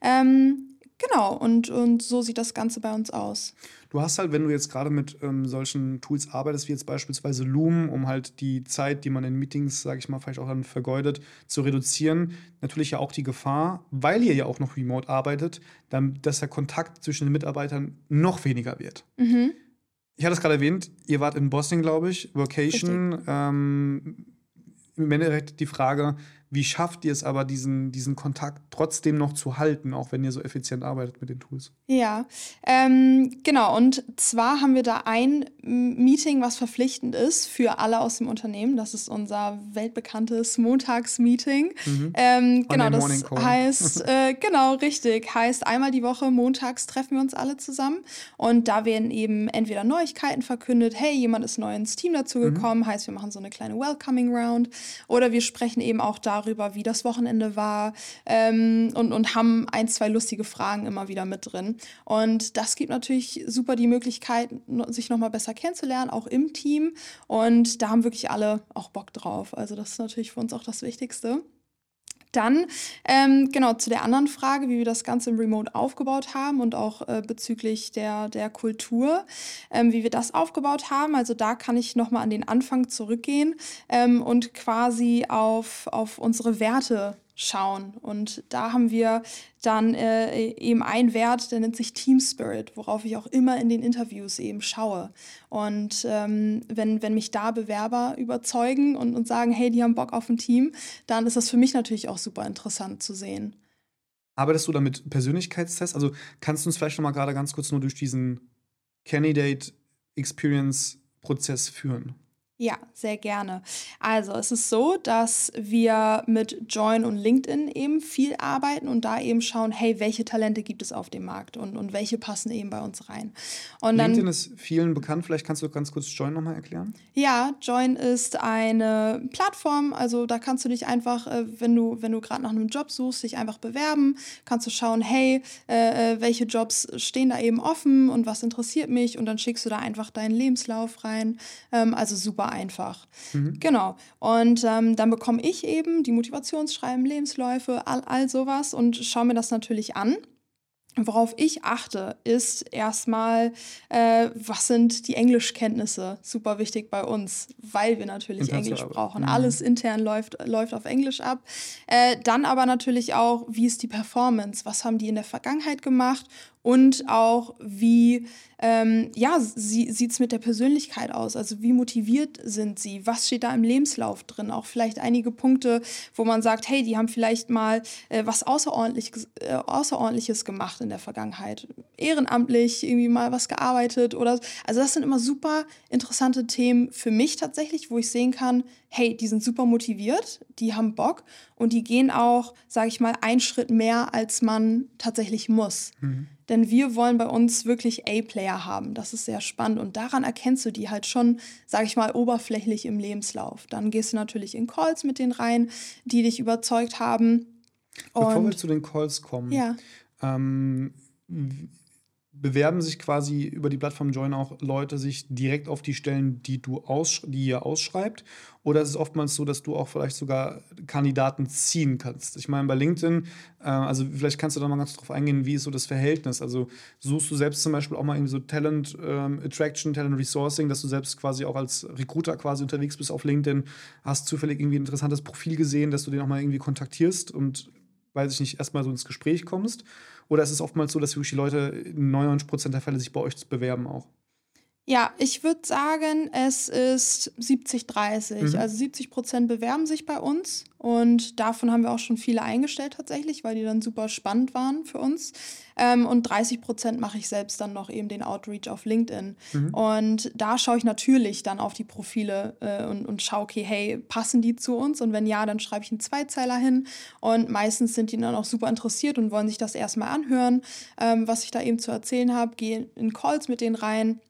Ähm, genau, und, und so sieht das Ganze bei uns aus. Du hast halt, wenn du jetzt gerade mit ähm, solchen Tools arbeitest, wie jetzt beispielsweise Loom, um halt die Zeit, die man in Meetings, sage ich mal, vielleicht auch dann vergeudet, zu reduzieren, natürlich ja auch die Gefahr, weil ihr ja auch noch remote arbeitet, dann, dass der Kontakt zwischen den Mitarbeitern noch weniger wird. Mhm ich hatte es gerade erwähnt, ihr wart in Boston, glaube ich, Vocation. Ähm, Im Endeffekt die Frage, Wie schafft ihr es aber, diesen, diesen Kontakt trotzdem noch zu halten, auch wenn ihr so effizient arbeitet mit den Tools? Ja, ähm, genau. Und zwar haben wir da ein Meeting, was verpflichtend ist für alle aus dem Unternehmen. Das ist unser weltbekanntes Montagsmeeting. Mhm. Ähm, genau, das heißt, (laughs) äh, genau, richtig. Heißt, einmal die Woche montags treffen wir uns alle zusammen. Und da werden eben entweder Neuigkeiten verkündet, hey, jemand ist neu ins Team dazugekommen, mhm. heißt, wir machen so eine kleine Welcoming Round. Oder wir sprechen eben auch darüber, darüber, wie das Wochenende war ähm, und, und haben ein, zwei lustige Fragen immer wieder mit drin. Und das gibt natürlich super die Möglichkeit, sich nochmal besser kennenzulernen, auch im Team. Und da haben wirklich alle auch Bock drauf. Also das ist natürlich für uns auch das Wichtigste. Dann, ähm, genau, zu der anderen Frage, wie wir das Ganze im Remote aufgebaut haben und auch äh, bezüglich der, der Kultur, ähm, wie wir das aufgebaut haben. Also da kann ich nochmal an den Anfang zurückgehen ähm, und quasi auf, auf unsere Werte schauen. Und da haben wir dann äh, eben einen Wert, der nennt sich Team Spirit, worauf ich auch immer in den Interviews eben schaue. Und ähm, wenn, wenn mich da Bewerber überzeugen und, und sagen, hey, die haben Bock auf ein Team, dann ist das für mich natürlich auch super interessant zu sehen. Arbeitest du da mit Persönlichkeitstests? Also kannst du uns vielleicht noch mal gerade ganz kurz nur durch diesen Candidate Experience Prozess führen? Ja, sehr gerne. Also es ist so, dass wir mit Join und LinkedIn eben viel arbeiten und da eben schauen, hey, welche Talente gibt es auf dem Markt und, und welche passen eben bei uns rein. Und LinkedIn ist vielen bekannt, vielleicht kannst du ganz kurz Join nochmal erklären? Ja, Join ist eine Plattform, also da kannst du dich einfach, äh, wenn du, wenn du gerade nach einem Job suchst, dich einfach bewerben, kannst du schauen, hey, äh, äh, welche Jobs stehen da eben offen und was interessiert mich und dann schickst du da einfach deinen Lebenslauf rein. Ähm, also super einfach. Mhm. Genau. Und ähm, dann bekomme ich eben die Motivationsschreiben, Lebensläufe, all, all sowas und schaue mir das natürlich an. Worauf ich achte, ist erstmal, äh, was sind die Englischkenntnisse? Super wichtig bei uns, weil wir natürlich Englisch brauchen. Mhm. Alles intern läuft, läuft auf Englisch ab. Äh, dann aber natürlich auch, wie ist die Performance? Was haben die in der Vergangenheit gemacht? Und auch, wie ähm, ja, sie, sieht es mit der Persönlichkeit aus? Also wie motiviert sind sie? Was steht da im Lebenslauf drin? Auch vielleicht einige Punkte, wo man sagt, hey, die haben vielleicht mal äh, was Außerordentliches, äh, Außerordentliches gemacht in der Vergangenheit. Ehrenamtlich irgendwie mal was gearbeitet oder also das sind immer super interessante Themen für mich tatsächlich, wo ich sehen kann, hey, die sind super motiviert, die haben Bock und die gehen auch, sage ich mal, einen Schritt mehr, als man tatsächlich muss. Mhm. Denn wir wollen bei uns wirklich A-Player haben. Das ist sehr spannend. Und daran erkennst du die halt schon, sage ich mal, oberflächlich im Lebenslauf. Dann gehst du natürlich in Calls mit denen rein, die dich überzeugt haben. Bevor und, wir zu den Calls kommen, ja. ähm, bewerben sich quasi über die Plattform Join auch Leute sich direkt auf die Stellen, die du aussch die ihr ausschreibt? Oder ist es oftmals so, dass du auch vielleicht sogar Kandidaten ziehen kannst? Ich meine, bei LinkedIn, äh, also vielleicht kannst du da mal ganz drauf eingehen, wie ist so das Verhältnis? Also suchst du selbst zum Beispiel auch mal irgendwie so Talent ähm, Attraction, Talent Resourcing, dass du selbst quasi auch als Recruiter quasi unterwegs bist auf LinkedIn, hast zufällig irgendwie ein interessantes Profil gesehen, dass du den auch mal irgendwie kontaktierst und weiß ich nicht, erstmal so ins Gespräch kommst? Oder ist es oftmals so, dass wirklich die Leute in 99% der Fälle sich bei euch bewerben auch? Ja, ich würde sagen, es ist 70-30. Mhm. Also 70 Prozent bewerben sich bei uns und davon haben wir auch schon viele eingestellt tatsächlich, weil die dann super spannend waren für uns. Ähm, und 30 Prozent mache ich selbst dann noch eben den Outreach auf LinkedIn. Mhm. Und da schaue ich natürlich dann auf die Profile äh, und, und schaue, okay, hey, passen die zu uns? Und wenn ja, dann schreibe ich einen Zweizeiler hin. Und meistens sind die dann auch super interessiert und wollen sich das erstmal anhören, ähm, was ich da eben zu erzählen habe, gehe in Calls mit denen rein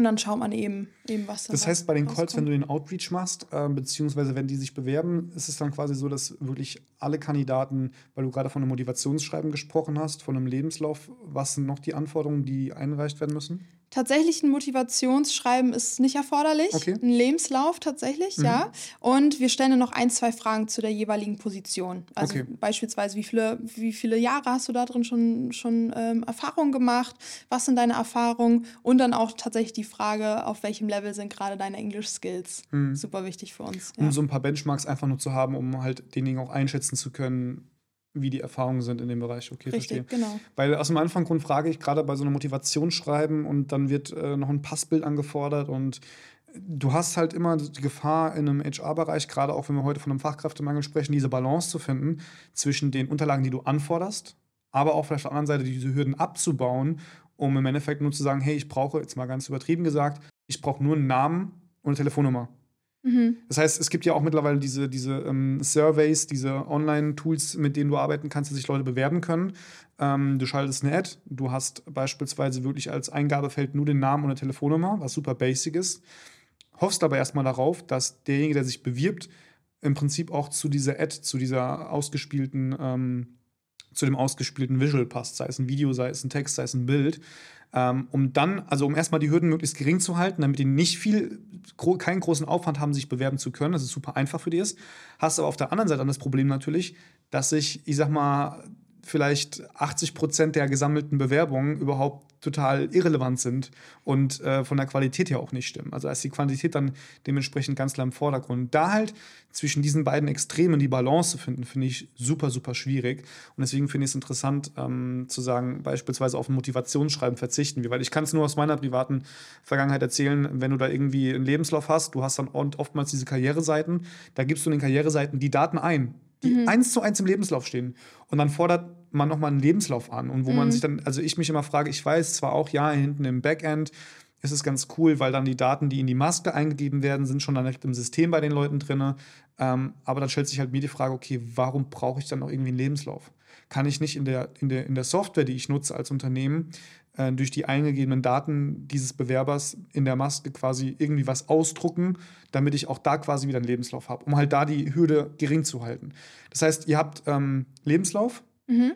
und dann schaut man eben, eben was da Das heißt, bei den Calls, wenn du den Outreach machst, äh, beziehungsweise wenn die sich bewerben, ist es dann quasi so, dass wirklich alle Kandidaten, weil du gerade von einem Motivationsschreiben gesprochen hast, von einem Lebenslauf, was sind noch die Anforderungen, die eingereicht werden müssen? Tatsächlich ein Motivationsschreiben ist nicht erforderlich. Okay. Ein Lebenslauf tatsächlich, mhm. ja. Und wir stellen noch ein, zwei Fragen zu der jeweiligen Position. Also okay. beispielsweise, wie viele, wie viele Jahre hast du da drin schon, schon ähm, Erfahrungen gemacht? Was sind deine Erfahrungen? Und dann auch tatsächlich die Frage, auf welchem Level sind gerade deine English Skills? Mhm. Super wichtig für uns. Ja. Um so ein paar Benchmarks einfach nur zu haben, um halt denjenigen auch einschätzen zu können, wie die Erfahrungen sind in dem Bereich. Okay, Richtig, verstehe. genau. Weil aus dem Anfanggrund frage ich gerade bei so einem Motivationsschreiben und dann wird äh, noch ein Passbild angefordert und du hast halt immer die Gefahr in einem HR-Bereich, gerade auch wenn wir heute von einem Fachkräftemangel sprechen, diese Balance zu finden zwischen den Unterlagen, die du anforderst, aber auch vielleicht auf der anderen Seite diese Hürden abzubauen, um im Endeffekt nur zu sagen, hey, ich brauche, jetzt mal ganz übertrieben gesagt, ich brauche nur einen Namen und eine Telefonnummer. Mhm. Das heißt, es gibt ja auch mittlerweile diese, diese ähm, Surveys, diese Online-Tools, mit denen du arbeiten kannst, dass sich Leute bewerben können. Ähm, du schaltest eine Ad, du hast beispielsweise wirklich als Eingabefeld nur den Namen und eine Telefonnummer, was super basic ist hoffst aber erstmal darauf, dass derjenige, der sich bewirbt, im Prinzip auch zu dieser Ad, zu dieser ausgespielten, ähm, zu dem ausgespielten Visual passt, sei es ein Video, sei es ein Text, sei es ein Bild. Ähm, um dann, also um erstmal die Hürden möglichst gering zu halten, damit die nicht viel, keinen großen Aufwand haben, sich bewerben zu können, dass es super einfach für die ist. Hast aber auf der anderen Seite dann das Problem natürlich, dass sich, ich sag mal, vielleicht 80 Prozent der gesammelten Bewerbungen überhaupt total irrelevant sind und äh, von der Qualität her auch nicht stimmen. Also ist die Quantität dann dementsprechend ganz klar im Vordergrund. Da halt zwischen diesen beiden Extremen die Balance zu finden, finde ich super, super schwierig. Und deswegen finde ich es interessant ähm, zu sagen, beispielsweise auf ein Motivationsschreiben verzichten wir, weil ich kann es nur aus meiner privaten Vergangenheit erzählen, wenn du da irgendwie einen Lebenslauf hast, du hast dann oftmals diese Karriereseiten, da gibst du in den Karriereseiten die Daten ein die mhm. eins zu eins im Lebenslauf stehen. Und dann fordert man nochmal einen Lebenslauf an. Und wo mhm. man sich dann, also ich mich immer frage, ich weiß zwar auch, ja, hinten im Backend ist es ganz cool, weil dann die Daten, die in die Maske eingegeben werden, sind schon dann direkt im System bei den Leuten drin. Ähm, aber dann stellt sich halt mir die Frage, okay, warum brauche ich dann noch irgendwie einen Lebenslauf? Kann ich nicht in der, in der, in der Software, die ich nutze als Unternehmen, äh, durch die eingegebenen Daten dieses Bewerbers in der Maske quasi irgendwie was ausdrucken, damit ich auch da quasi wieder einen Lebenslauf habe, um halt da die Hürde gering zu halten. Das heißt, ihr habt ähm, Lebenslauf, mhm.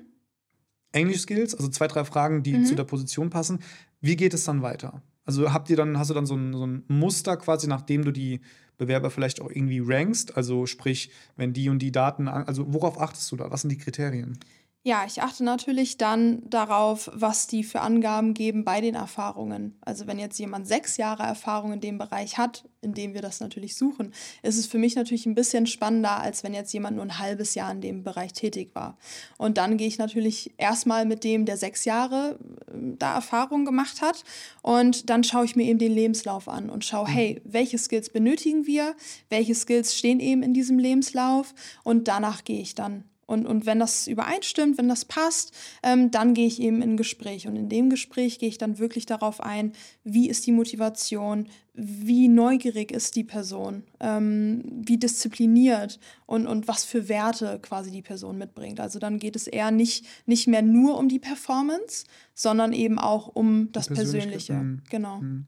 English Skills, also zwei, drei Fragen, die mhm. zu der Position passen. Wie geht es dann weiter? Also habt ihr dann, hast du dann so ein, so ein Muster quasi, nachdem du die Bewerber vielleicht auch irgendwie rankst? Also sprich, wenn die und die Daten, also worauf achtest du da? Was sind die Kriterien? Ja, ich achte natürlich dann darauf, was die für Angaben geben bei den Erfahrungen. Also wenn jetzt jemand sechs Jahre Erfahrung in dem Bereich hat, in dem wir das natürlich suchen, ist es für mich natürlich ein bisschen spannender, als wenn jetzt jemand nur ein halbes Jahr in dem Bereich tätig war. Und dann gehe ich natürlich erstmal mit dem, der sechs Jahre äh, da Erfahrung gemacht hat. Und dann schaue ich mir eben den Lebenslauf an und schaue, mhm. hey, welche Skills benötigen wir? Welche Skills stehen eben in diesem Lebenslauf? Und danach gehe ich dann und, und wenn das übereinstimmt, wenn das passt, ähm, dann gehe ich eben in ein Gespräch. Und in dem Gespräch gehe ich dann wirklich darauf ein, wie ist die Motivation, wie neugierig ist die Person, ähm, wie diszipliniert und, und was für Werte quasi die Person mitbringt. Also dann geht es eher nicht, nicht mehr nur um die Performance, sondern eben auch um das Persönliche. Mhm. Genau. Mhm.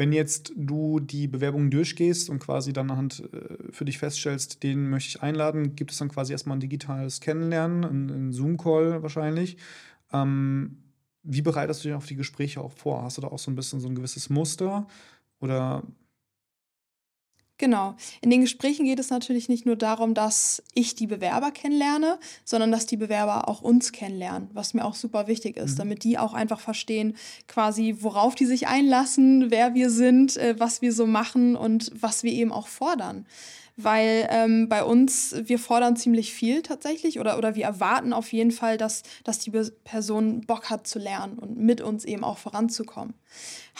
Wenn jetzt du die Bewerbungen durchgehst und quasi dann anhand äh, für dich feststellst, den möchte ich einladen, gibt es dann quasi erstmal ein digitales Kennenlernen, einen Zoom-Call wahrscheinlich. Ähm, wie bereitest du dich auf die Gespräche auch vor? Hast du da auch so ein bisschen so ein gewisses Muster? Oder Genau. In den Gesprächen geht es natürlich nicht nur darum, dass ich die Bewerber kennenlerne, sondern dass die Bewerber auch uns kennenlernen, was mir auch super wichtig ist, mhm. damit die auch einfach verstehen, quasi, worauf die sich einlassen, wer wir sind, äh, was wir so machen und was wir eben auch fordern weil ähm, bei uns, wir fordern ziemlich viel tatsächlich oder, oder wir erwarten auf jeden Fall, dass, dass die Person Bock hat zu lernen und mit uns eben auch voranzukommen.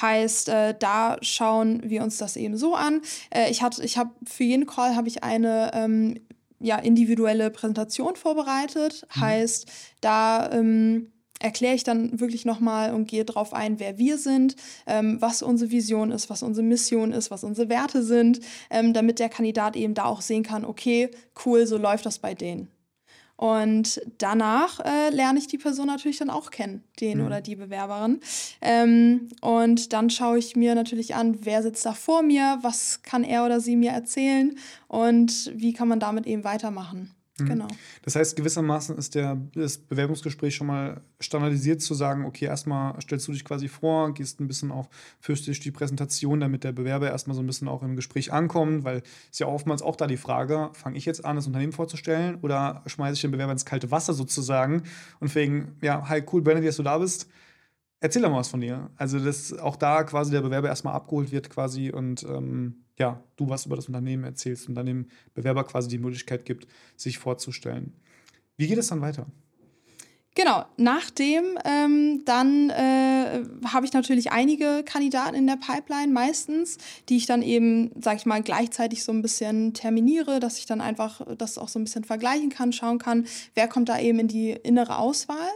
Heißt, äh, da schauen wir uns das eben so an. Äh, ich ich habe für jeden Call habe ich eine ähm, ja, individuelle Präsentation vorbereitet. Mhm. Heißt, da ähm, erkläre ich dann wirklich nochmal und gehe darauf ein, wer wir sind, ähm, was unsere Vision ist, was unsere Mission ist, was unsere Werte sind, ähm, damit der Kandidat eben da auch sehen kann, okay, cool, so läuft das bei denen. Und danach äh, lerne ich die Person natürlich dann auch kennen, den mhm. oder die Bewerberin. Ähm, und dann schaue ich mir natürlich an, wer sitzt da vor mir, was kann er oder sie mir erzählen und wie kann man damit eben weitermachen. Mhm. Genau. Das heißt, gewissermaßen ist der, das Bewerbungsgespräch schon mal standardisiert zu sagen, okay, erstmal stellst du dich quasi vor, gehst ein bisschen auch, führst dich die Präsentation, damit der Bewerber erstmal so ein bisschen auch im Gespräch ankommt, weil es ja oftmals auch da die Frage, fange ich jetzt an, das Unternehmen vorzustellen oder schmeiße ich den Bewerber ins kalte Wasser sozusagen und wegen, ja, hi, cool, Bennett, dass du da bist. Erzähl doch mal was von dir. Also, dass auch da quasi der Bewerber erstmal abgeholt wird quasi und ähm, ja, du was über das Unternehmen erzählst und dann dem Bewerber quasi die Möglichkeit gibt, sich vorzustellen. Wie geht es dann weiter? Genau, nachdem ähm, dann äh, habe ich natürlich einige Kandidaten in der Pipeline meistens, die ich dann eben, sag ich mal, gleichzeitig so ein bisschen terminiere, dass ich dann einfach das auch so ein bisschen vergleichen kann, schauen kann, wer kommt da eben in die innere Auswahl.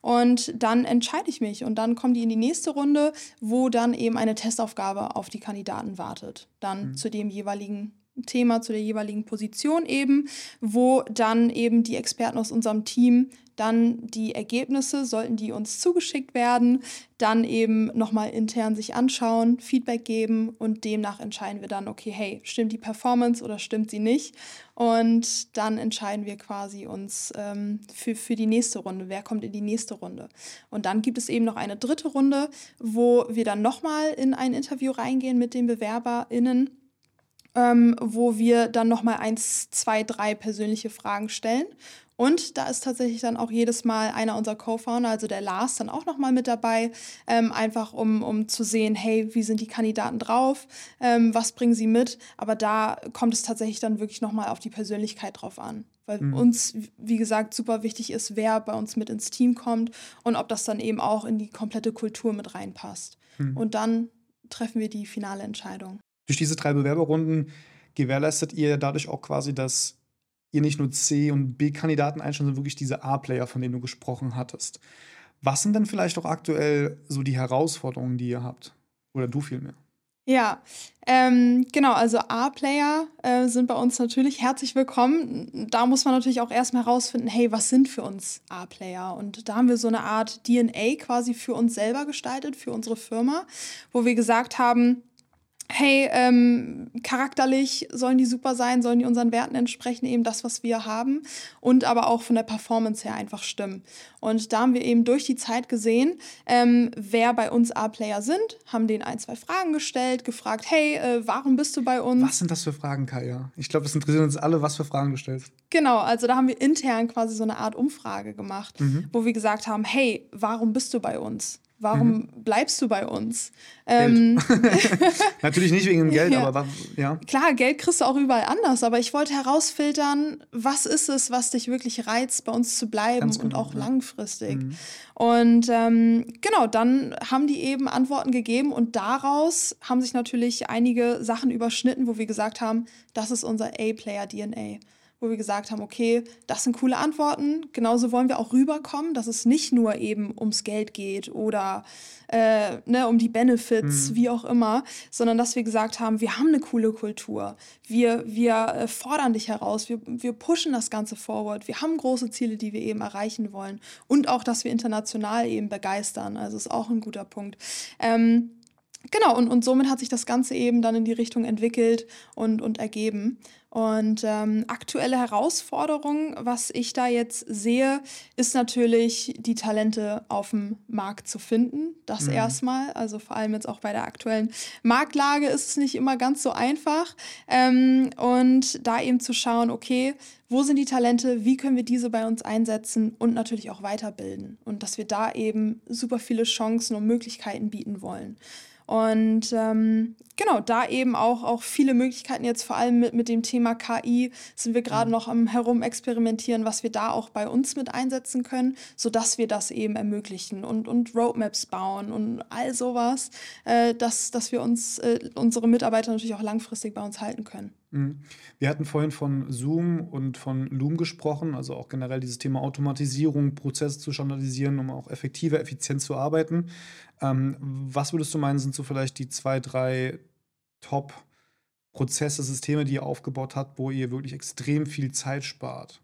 Und dann entscheide ich mich und dann kommen die in die nächste Runde, wo dann eben eine Testaufgabe auf die Kandidaten wartet. Dann mhm. zu dem jeweiligen Thema, zu der jeweiligen Position eben, wo dann eben die Experten aus unserem Team dann die Ergebnisse, sollten die uns zugeschickt werden, dann eben nochmal intern sich anschauen, Feedback geben und demnach entscheiden wir dann, okay, hey, stimmt die Performance oder stimmt sie nicht? Und dann entscheiden wir quasi uns ähm, für, für die nächste Runde, wer kommt in die nächste Runde. Und dann gibt es eben noch eine dritte Runde, wo wir dann nochmal in ein Interview reingehen mit den BewerberInnen ähm, wo wir dann nochmal eins, zwei, drei persönliche Fragen stellen. Und da ist tatsächlich dann auch jedes Mal einer unserer Co-Founder, also der Lars, dann auch nochmal mit dabei, ähm, einfach um, um zu sehen, hey, wie sind die Kandidaten drauf, ähm, was bringen sie mit. Aber da kommt es tatsächlich dann wirklich nochmal auf die Persönlichkeit drauf an. Weil mhm. uns, wie gesagt, super wichtig ist, wer bei uns mit ins Team kommt und ob das dann eben auch in die komplette Kultur mit reinpasst. Mhm. Und dann treffen wir die finale Entscheidung. Durch diese drei Bewerberrunden gewährleistet ihr dadurch auch quasi, dass ihr nicht nur C- und B-Kandidaten einstellt, sondern wirklich diese A-Player, von denen du gesprochen hattest. Was sind denn vielleicht auch aktuell so die Herausforderungen, die ihr habt? Oder du vielmehr? Ja, ähm, genau, also A-Player äh, sind bei uns natürlich herzlich willkommen. Da muss man natürlich auch erstmal herausfinden, hey, was sind für uns A-Player? Und da haben wir so eine Art DNA quasi für uns selber gestaltet, für unsere Firma, wo wir gesagt haben, hey, ähm, charakterlich sollen die super sein, sollen die unseren Werten entsprechen, eben das, was wir haben und aber auch von der Performance her einfach stimmen. Und da haben wir eben durch die Zeit gesehen, ähm, wer bei uns A-Player sind, haben denen ein, zwei Fragen gestellt, gefragt, hey, äh, warum bist du bei uns? Was sind das für Fragen, Kaya? Ich glaube, es interessiert uns alle, was für Fragen du stellst. Genau, also da haben wir intern quasi so eine Art Umfrage gemacht, mhm. wo wir gesagt haben, hey, warum bist du bei uns? Warum mhm. bleibst du bei uns? Ähm, (laughs) Natürlich nicht wegen dem Geld, (laughs) ja. aber ja. Klar, Geld kriegst du auch überall anders, aber ich wollte herausfiltern, was ist es, was dich wirklich reizt, bei uns zu bleiben genau, und auch ja. langfristig. Mhm. Und ähm, genau, dann haben die eben Antworten gegeben und daraus haben sich natürlich einige Sachen überschnitten, wo wir gesagt haben, das ist unser A-Player-DNA wo wir gesagt haben, okay, das sind coole Antworten. Genauso wollen wir auch rüberkommen, dass es nicht nur eben ums Geld geht oder äh, ne, um die Benefits, mhm. wie auch immer, sondern dass wir gesagt haben, wir haben eine coole Kultur. Wir, wir äh, fordern dich heraus, wir, wir pushen das Ganze forward. Wir haben große Ziele, die wir eben erreichen wollen. Und auch, dass wir international eben begeistern. Also ist auch ein guter Punkt. Ähm, Genau, und, und somit hat sich das Ganze eben dann in die Richtung entwickelt und, und ergeben. Und ähm, aktuelle Herausforderung, was ich da jetzt sehe, ist natürlich die Talente auf dem Markt zu finden. Das mhm. erstmal. Also vor allem jetzt auch bei der aktuellen Marktlage ist es nicht immer ganz so einfach. Ähm, und da eben zu schauen, okay, wo sind die Talente, wie können wir diese bei uns einsetzen und natürlich auch weiterbilden. Und dass wir da eben super viele Chancen und Möglichkeiten bieten wollen. Und ähm, genau, da eben auch, auch viele Möglichkeiten jetzt vor allem mit, mit dem Thema KI sind wir gerade mhm. noch am Herumexperimentieren, was wir da auch bei uns mit einsetzen können, sodass wir das eben ermöglichen und, und Roadmaps bauen und all sowas, äh, dass, dass wir uns, äh, unsere Mitarbeiter natürlich auch langfristig bei uns halten können. Mhm. Wir hatten vorhin von Zoom und von Loom gesprochen, also auch generell dieses Thema Automatisierung, Prozesse zu standardisieren, um auch effektiver, effizient zu arbeiten. Ähm, was würdest du meinen, sind so vielleicht die zwei, drei Top-Prozesse, Systeme, die ihr aufgebaut habt, wo ihr wirklich extrem viel Zeit spart?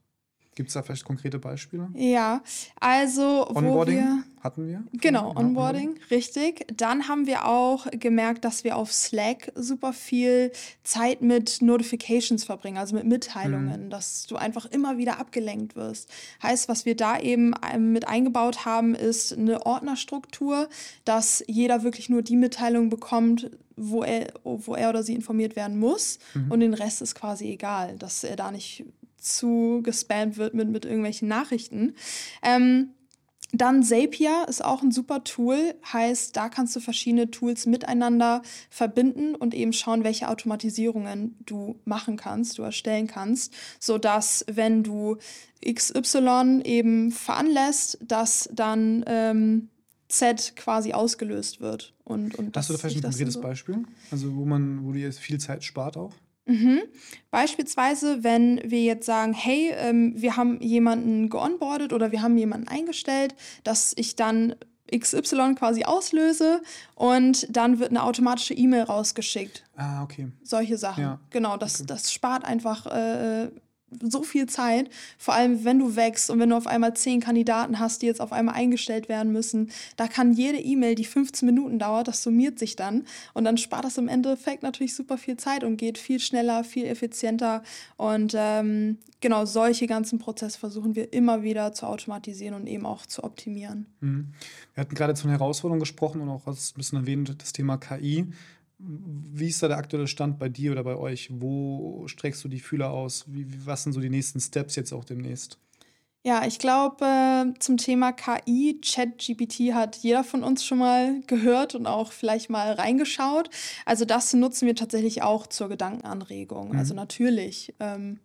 Gibt es da vielleicht konkrete Beispiele? Ja, also Onboarding wir, hatten wir. Genau, ja, Onboarding, richtig. Dann haben wir auch gemerkt, dass wir auf Slack super viel Zeit mit Notifications verbringen, also mit Mitteilungen, mhm. dass du einfach immer wieder abgelenkt wirst. Heißt, was wir da eben ähm, mit eingebaut haben, ist eine Ordnerstruktur, dass jeder wirklich nur die Mitteilung bekommt, wo er, wo er oder sie informiert werden muss mhm. und den Rest ist quasi egal, dass er da nicht zu gespammt wird mit, mit irgendwelchen Nachrichten. Ähm, dann Zapier ist auch ein super Tool, heißt, da kannst du verschiedene Tools miteinander verbinden und eben schauen, welche Automatisierungen du machen kannst, du erstellen kannst, sodass wenn du XY eben veranlässt, dass dann ähm, Z quasi ausgelöst wird. Und, und Hast du da vielleicht ein konkretes so Beispiel? Also wo man, wo du jetzt viel Zeit spart auch? Mhm. Beispielsweise, wenn wir jetzt sagen, hey, ähm, wir haben jemanden geonboardet oder wir haben jemanden eingestellt, dass ich dann XY quasi auslöse und dann wird eine automatische E-Mail rausgeschickt. Ah, okay. Solche Sachen. Ja. Genau, das, okay. das spart einfach äh, so viel Zeit, vor allem wenn du wächst und wenn du auf einmal zehn Kandidaten hast, die jetzt auf einmal eingestellt werden müssen, da kann jede E-Mail, die 15 Minuten dauert, das summiert sich dann und dann spart das im Endeffekt natürlich super viel Zeit und geht viel schneller, viel effizienter und ähm, genau solche ganzen Prozesse versuchen wir immer wieder zu automatisieren und eben auch zu optimieren. Mhm. Wir hatten gerade zu einer Herausforderung gesprochen und auch ein bisschen erwähnt, das Thema KI. Wie ist da der aktuelle Stand bei dir oder bei euch? Wo streckst du die Fühler aus? Wie, was sind so die nächsten Steps jetzt auch demnächst? Ja, ich glaube, äh, zum Thema KI, ChatGPT hat jeder von uns schon mal gehört und auch vielleicht mal reingeschaut. Also das nutzen wir tatsächlich auch zur Gedankenanregung. Mhm. Also natürlich. Ähm,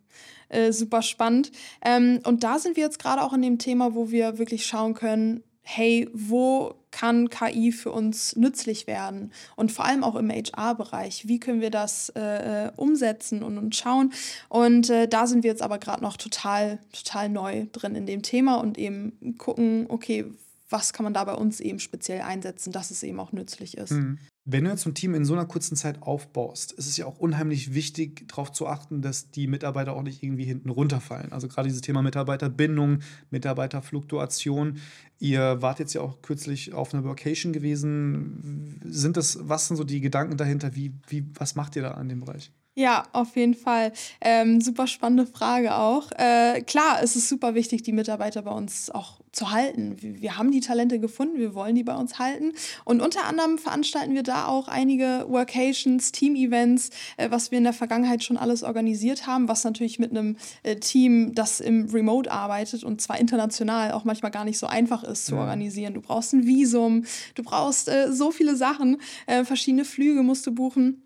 äh, super spannend. Ähm, und da sind wir jetzt gerade auch in dem Thema, wo wir wirklich schauen können, hey, wo kann KI für uns nützlich werden? Und vor allem auch im HR-Bereich. Wie können wir das äh, äh, umsetzen und, und schauen? Und äh, da sind wir jetzt aber gerade noch total, total neu drin in dem Thema und eben gucken, okay, was kann man da bei uns eben speziell einsetzen, dass es eben auch nützlich ist. Mhm. Wenn du jetzt ein Team in so einer kurzen Zeit aufbaust, ist es ja auch unheimlich wichtig, darauf zu achten, dass die Mitarbeiter auch nicht irgendwie hinten runterfallen. Also gerade dieses Thema Mitarbeiterbindung, Mitarbeiterfluktuation. Ihr wart jetzt ja auch kürzlich auf einer Vocation gewesen. Sind das, was sind so die Gedanken dahinter? Wie, wie, was macht ihr da an dem Bereich? Ja, auf jeden Fall. Ähm, super spannende Frage auch. Äh, klar, es ist super wichtig, die Mitarbeiter bei uns auch zu halten. Wir, wir, haben die Talente gefunden, wir wollen die bei uns halten. Und unter anderem veranstalten wir da auch einige Workations, Team-Events, äh, was wir in der Vergangenheit schon alles organisiert haben, was natürlich mit einem äh, Team, das im Remote arbeitet und zwar international auch manchmal gar nicht so einfach ist zu ja. organisieren. Du brauchst ein Visum, du brauchst äh, so viele Sachen, äh, verschiedene Flüge musst du buchen.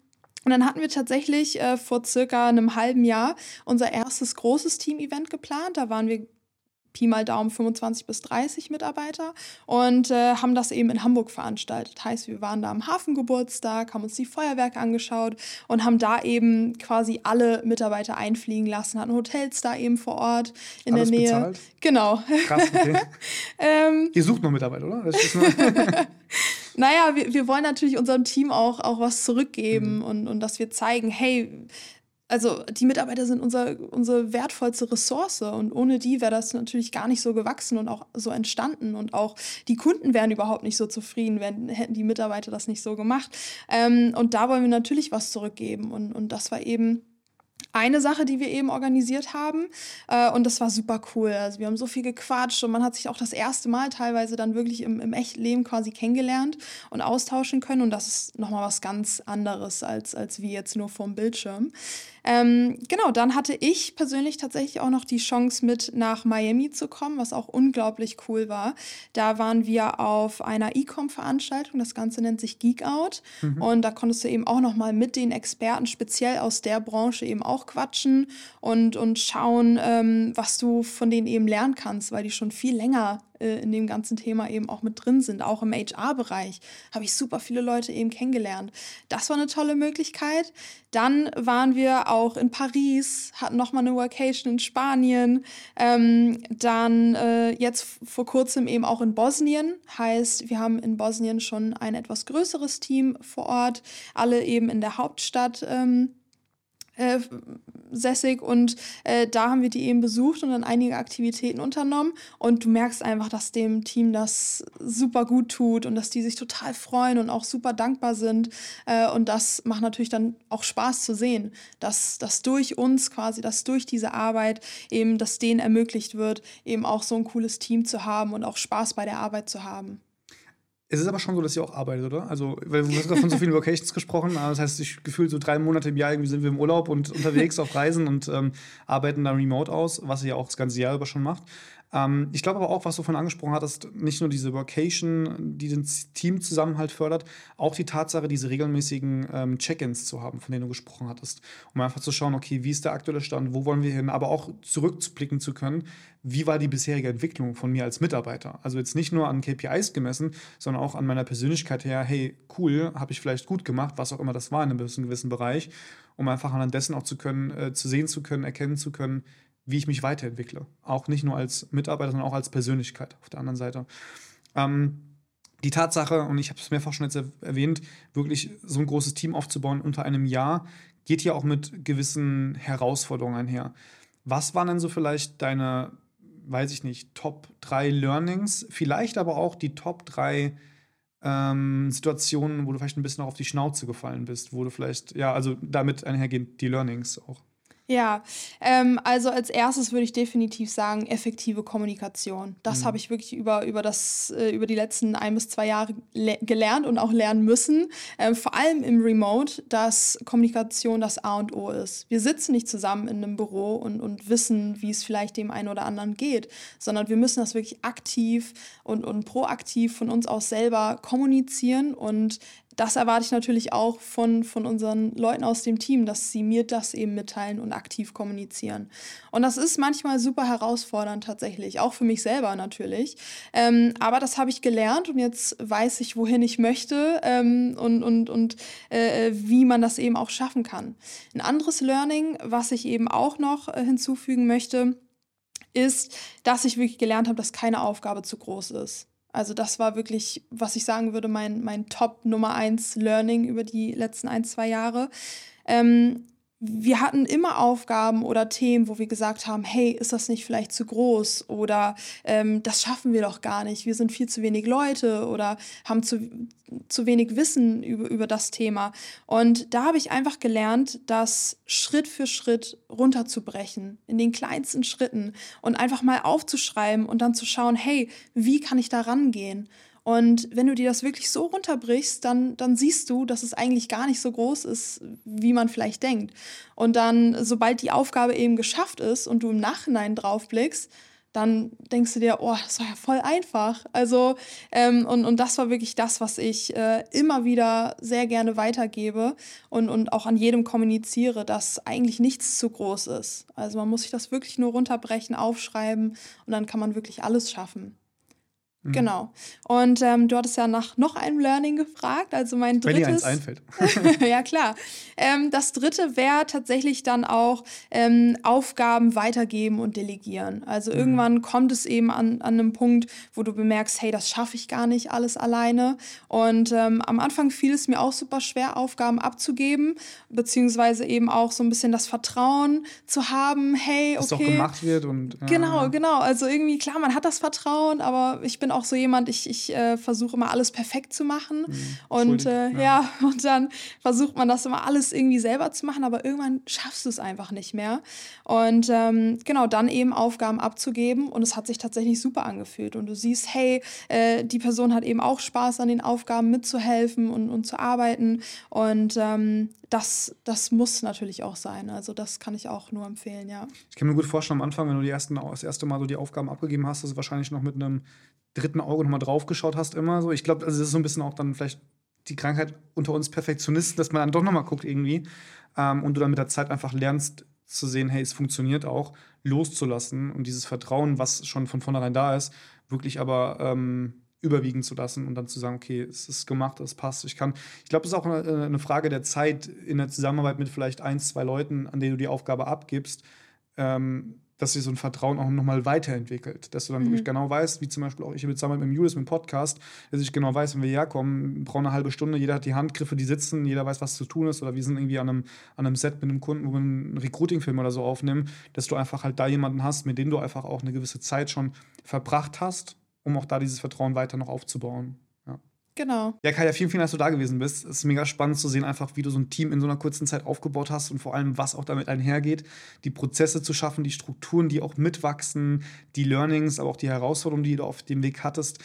Und dann hatten wir tatsächlich äh, vor circa einem halben Jahr unser erstes großes Team-Event geplant. Da waren wir Pi mal Daumen 25 bis 30 Mitarbeiter und äh, haben das eben in Hamburg veranstaltet. Heißt, wir waren da am Hafengeburtstag, haben uns die Feuerwerke angeschaut und haben da eben quasi alle Mitarbeiter einfliegen lassen, hatten Hotels da eben vor Ort in Alles der Nähe. Bezahlt? Genau. Krass, okay. (laughs) ähm, Ihr sucht noch Mitarbeiter, oder? (laughs) naja, wir, wir wollen natürlich unserem Team auch, auch was zurückgeben mhm. und, und dass wir zeigen, hey, also die Mitarbeiter sind unser, unsere wertvollste Ressource und ohne die wäre das natürlich gar nicht so gewachsen und auch so entstanden und auch die Kunden wären überhaupt nicht so zufrieden, wenn hätten die Mitarbeiter das nicht so gemacht. Ähm, und da wollen wir natürlich was zurückgeben und, und das war eben eine Sache, die wir eben organisiert haben. Äh, und das war super cool. Also wir haben so viel gequatscht und man hat sich auch das erste Mal teilweise dann wirklich im, im echten Leben quasi kennengelernt und austauschen können. Und das ist nochmal was ganz anderes als, als wie jetzt nur vorm Bildschirm. Ähm, genau, dann hatte ich persönlich tatsächlich auch noch die Chance, mit nach Miami zu kommen, was auch unglaublich cool war. Da waren wir auf einer E-Com-Veranstaltung, das Ganze nennt sich Geek Out. Mhm. Und da konntest du eben auch nochmal mit den Experten speziell aus der Branche eben auch quatschen und, und schauen, ähm, was du von denen eben lernen kannst, weil die schon viel länger äh, in dem ganzen Thema eben auch mit drin sind. Auch im HR-Bereich habe ich super viele Leute eben kennengelernt. Das war eine tolle Möglichkeit. Dann waren wir auch in Paris, hatten nochmal eine Workation in Spanien. Ähm, dann äh, jetzt vor kurzem eben auch in Bosnien. Heißt, wir haben in Bosnien schon ein etwas größeres Team vor Ort, alle eben in der Hauptstadt. Ähm, äh, sässig und äh, da haben wir die eben besucht und dann einige Aktivitäten unternommen und du merkst einfach, dass dem Team das super gut tut und dass die sich total freuen und auch super dankbar sind äh, und das macht natürlich dann auch Spaß zu sehen, dass das durch uns quasi, dass durch diese Arbeit eben, dass denen ermöglicht wird, eben auch so ein cooles Team zu haben und auch Spaß bei der Arbeit zu haben. Es ist aber schon so, dass ihr auch arbeitet, oder? Also, weil wir haben gerade von so vielen Locations gesprochen. Das heißt, ich gefühlt so drei Monate im Jahr irgendwie sind wir im Urlaub und unterwegs auf Reisen und ähm, arbeiten da remote aus, was ihr ja auch das ganze Jahr über schon macht. Ähm, ich glaube aber auch, was du vorhin angesprochen hattest, nicht nur diese Vocation, die den Teamzusammenhalt fördert, auch die Tatsache, diese regelmäßigen ähm, Check-ins zu haben, von denen du gesprochen hattest. Um einfach zu schauen, okay, wie ist der aktuelle Stand, wo wollen wir hin, aber auch zurückzublicken zu können, wie war die bisherige Entwicklung von mir als Mitarbeiter. Also jetzt nicht nur an KPIs gemessen, sondern auch an meiner Persönlichkeit her, hey, cool, habe ich vielleicht gut gemacht, was auch immer das war in einem gewissen Bereich, um einfach anhand dessen auch zu können, äh, zu sehen zu können, erkennen zu können, wie ich mich weiterentwickle. Auch nicht nur als Mitarbeiter, sondern auch als Persönlichkeit auf der anderen Seite. Ähm, die Tatsache, und ich habe es mehrfach schon jetzt erwähnt, wirklich so ein großes Team aufzubauen unter einem Jahr, geht ja auch mit gewissen Herausforderungen einher. Was waren denn so vielleicht deine, weiß ich nicht, Top 3 Learnings, vielleicht aber auch die Top 3 ähm, Situationen, wo du vielleicht ein bisschen auch auf die Schnauze gefallen bist, wo du vielleicht, ja, also damit einhergehend die Learnings auch. Ja, ähm, also als erstes würde ich definitiv sagen, effektive Kommunikation. Das mhm. habe ich wirklich über, über, das, äh, über die letzten ein bis zwei Jahre gelernt und auch lernen müssen. Ähm, vor allem im Remote, dass Kommunikation das A und O ist. Wir sitzen nicht zusammen in einem Büro und, und wissen, wie es vielleicht dem einen oder anderen geht, sondern wir müssen das wirklich aktiv und, und proaktiv von uns aus selber kommunizieren und das erwarte ich natürlich auch von, von unseren Leuten aus dem Team, dass sie mir das eben mitteilen und aktiv kommunizieren. Und das ist manchmal super herausfordernd tatsächlich, auch für mich selber natürlich. Ähm, aber das habe ich gelernt und jetzt weiß ich, wohin ich möchte ähm, und, und, und äh, wie man das eben auch schaffen kann. Ein anderes Learning, was ich eben auch noch äh, hinzufügen möchte, ist, dass ich wirklich gelernt habe, dass keine Aufgabe zu groß ist. Also das war wirklich, was ich sagen würde, mein, mein Top Nummer eins Learning über die letzten ein, zwei Jahre. Ähm, wir hatten immer Aufgaben oder Themen, wo wir gesagt haben, hey, ist das nicht vielleicht zu groß oder ähm, das schaffen wir doch gar nicht, wir sind viel zu wenig Leute oder haben zu, zu wenig Wissen über, über das Thema. Und da habe ich einfach gelernt, das Schritt für Schritt runterzubrechen, in den kleinsten Schritten und einfach mal aufzuschreiben und dann zu schauen, hey, wie kann ich da rangehen? Und wenn du dir das wirklich so runterbrichst, dann, dann siehst du, dass es eigentlich gar nicht so groß ist, wie man vielleicht denkt. Und dann, sobald die Aufgabe eben geschafft ist und du im Nachhinein drauf blickst, dann denkst du dir, oh, das war ja voll einfach. Also, ähm, und, und das war wirklich das, was ich äh, immer wieder sehr gerne weitergebe und, und auch an jedem kommuniziere, dass eigentlich nichts zu groß ist. Also man muss sich das wirklich nur runterbrechen, aufschreiben und dann kann man wirklich alles schaffen. Mhm. Genau. Und ähm, du hattest ja nach noch einem Learning gefragt. Also mein drittes. Wenn dir eins einfällt. (laughs) ja, klar. Ähm, das dritte wäre tatsächlich dann auch ähm, Aufgaben weitergeben und delegieren. Also mhm. irgendwann kommt es eben an, an einem Punkt, wo du bemerkst, hey, das schaffe ich gar nicht alles alleine. Und ähm, am Anfang fiel es mir auch super schwer, Aufgaben abzugeben, beziehungsweise eben auch so ein bisschen das Vertrauen zu haben, hey, okay. Dass auch gemacht wird und. Ja, genau, genau. Also irgendwie, klar, man hat das Vertrauen, aber ich bin auch so jemand, ich, ich äh, versuche immer alles perfekt zu machen. Mhm, und äh, ja. ja, (laughs) und dann versucht man das immer alles irgendwie selber zu machen, aber irgendwann schaffst du es einfach nicht mehr. Und ähm, genau, dann eben Aufgaben abzugeben und es hat sich tatsächlich super angefühlt. Und du siehst, hey, äh, die Person hat eben auch Spaß an den Aufgaben mitzuhelfen und, und zu arbeiten. Und ähm, das, das muss natürlich auch sein. Also das kann ich auch nur empfehlen, ja. Ich kann mir gut vorstellen, am Anfang, wenn du die ersten, das erste Mal so die Aufgaben abgegeben hast, dass du wahrscheinlich noch mit einem dritten Auge nochmal draufgeschaut hast, immer so. Ich glaube, also das ist so ein bisschen auch dann vielleicht die Krankheit unter uns Perfektionisten, dass man dann doch nochmal guckt irgendwie. Ähm, und du dann mit der Zeit einfach lernst zu sehen, hey, es funktioniert auch, loszulassen und dieses Vertrauen, was schon von vornherein da ist, wirklich aber ähm, überwiegen zu lassen und dann zu sagen, okay, es ist gemacht, es passt. Ich kann, ich glaube, es ist auch eine, eine, Frage der Zeit in der Zusammenarbeit mit vielleicht ein, zwei Leuten, an denen du die Aufgabe abgibst. Ähm, dass sich so ein Vertrauen auch nochmal weiterentwickelt. Dass du dann mhm. wirklich genau weißt, wie zum Beispiel auch ich mit zusammen mit dem Julius mit dem Podcast, dass ich genau weiß, wenn wir herkommen, brauchen eine halbe Stunde, jeder hat die Handgriffe, die sitzen, jeder weiß, was zu tun ist. Oder wir sind irgendwie an einem, an einem Set mit einem Kunden, wo wir einen Recruiting-Film oder so aufnehmen, dass du einfach halt da jemanden hast, mit dem du einfach auch eine gewisse Zeit schon verbracht hast, um auch da dieses Vertrauen weiter noch aufzubauen. Genau. Ja, Kaya, vielen, vielen Dank, dass du da gewesen bist. Es ist mega spannend zu sehen, einfach wie du so ein Team in so einer kurzen Zeit aufgebaut hast und vor allem, was auch damit einhergeht, die Prozesse zu schaffen, die Strukturen, die auch mitwachsen, die Learnings, aber auch die Herausforderungen, die du auf dem Weg hattest.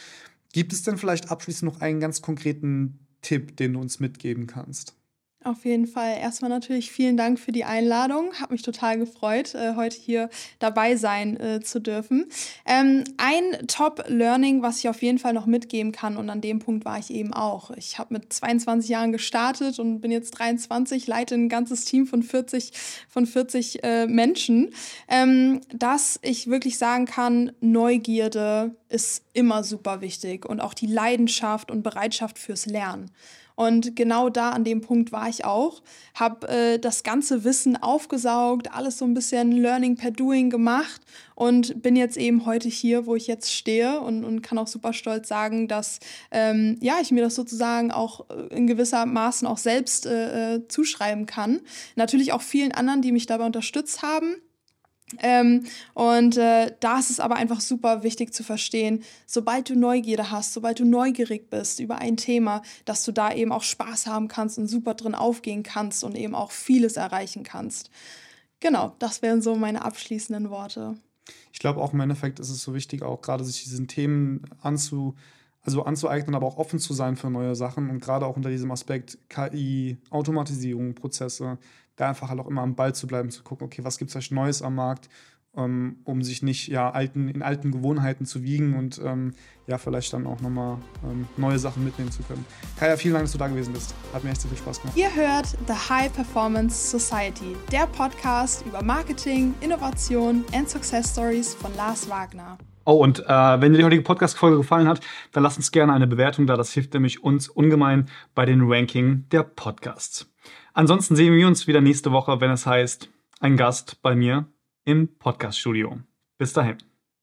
Gibt es denn vielleicht abschließend noch einen ganz konkreten Tipp, den du uns mitgeben kannst? Auf jeden Fall. Erstmal natürlich vielen Dank für die Einladung. Hat mich total gefreut, äh, heute hier dabei sein äh, zu dürfen. Ähm, ein Top-Learning, was ich auf jeden Fall noch mitgeben kann, und an dem Punkt war ich eben auch. Ich habe mit 22 Jahren gestartet und bin jetzt 23, leite ein ganzes Team von 40, von 40 äh, Menschen, ähm, dass ich wirklich sagen kann, Neugierde ist immer super wichtig und auch die Leidenschaft und Bereitschaft fürs Lernen. Und genau da an dem Punkt war ich auch, habe äh, das ganze Wissen aufgesaugt, alles so ein bisschen Learning per Doing gemacht und bin jetzt eben heute hier, wo ich jetzt stehe und, und kann auch super stolz sagen, dass ähm, ja, ich mir das sozusagen auch äh, in gewisser Maßen auch selbst äh, äh, zuschreiben kann. Natürlich auch vielen anderen, die mich dabei unterstützt haben. Ähm, und äh, da ist es aber einfach super wichtig zu verstehen, sobald du Neugierde hast, sobald du neugierig bist über ein Thema, dass du da eben auch Spaß haben kannst und super drin aufgehen kannst und eben auch vieles erreichen kannst. Genau, das wären so meine abschließenden Worte. Ich glaube auch im Endeffekt ist es so wichtig, auch gerade sich diesen Themen anzu, also anzueignen, aber auch offen zu sein für neue Sachen und gerade auch unter diesem Aspekt KI, Automatisierung, Prozesse, da einfach halt auch immer am Ball zu bleiben, zu gucken, okay, was gibt es Neues am Markt, ähm, um sich nicht ja, alten, in alten Gewohnheiten zu wiegen und ähm, ja, vielleicht dann auch nochmal ähm, neue Sachen mitnehmen zu können. Kaya, vielen Dank, dass du da gewesen bist. Hat mir echt sehr viel Spaß gemacht. Ihr hört The High Performance Society, der Podcast über Marketing, Innovation und Success Stories von Lars Wagner. Oh, und äh, wenn dir die heutige Podcast-Folge gefallen hat, dann lass uns gerne eine Bewertung da. Das hilft nämlich uns ungemein bei den Ranking der Podcasts. Ansonsten sehen wir uns wieder nächste Woche, wenn es heißt, ein Gast bei mir im Podcast-Studio. Bis dahin.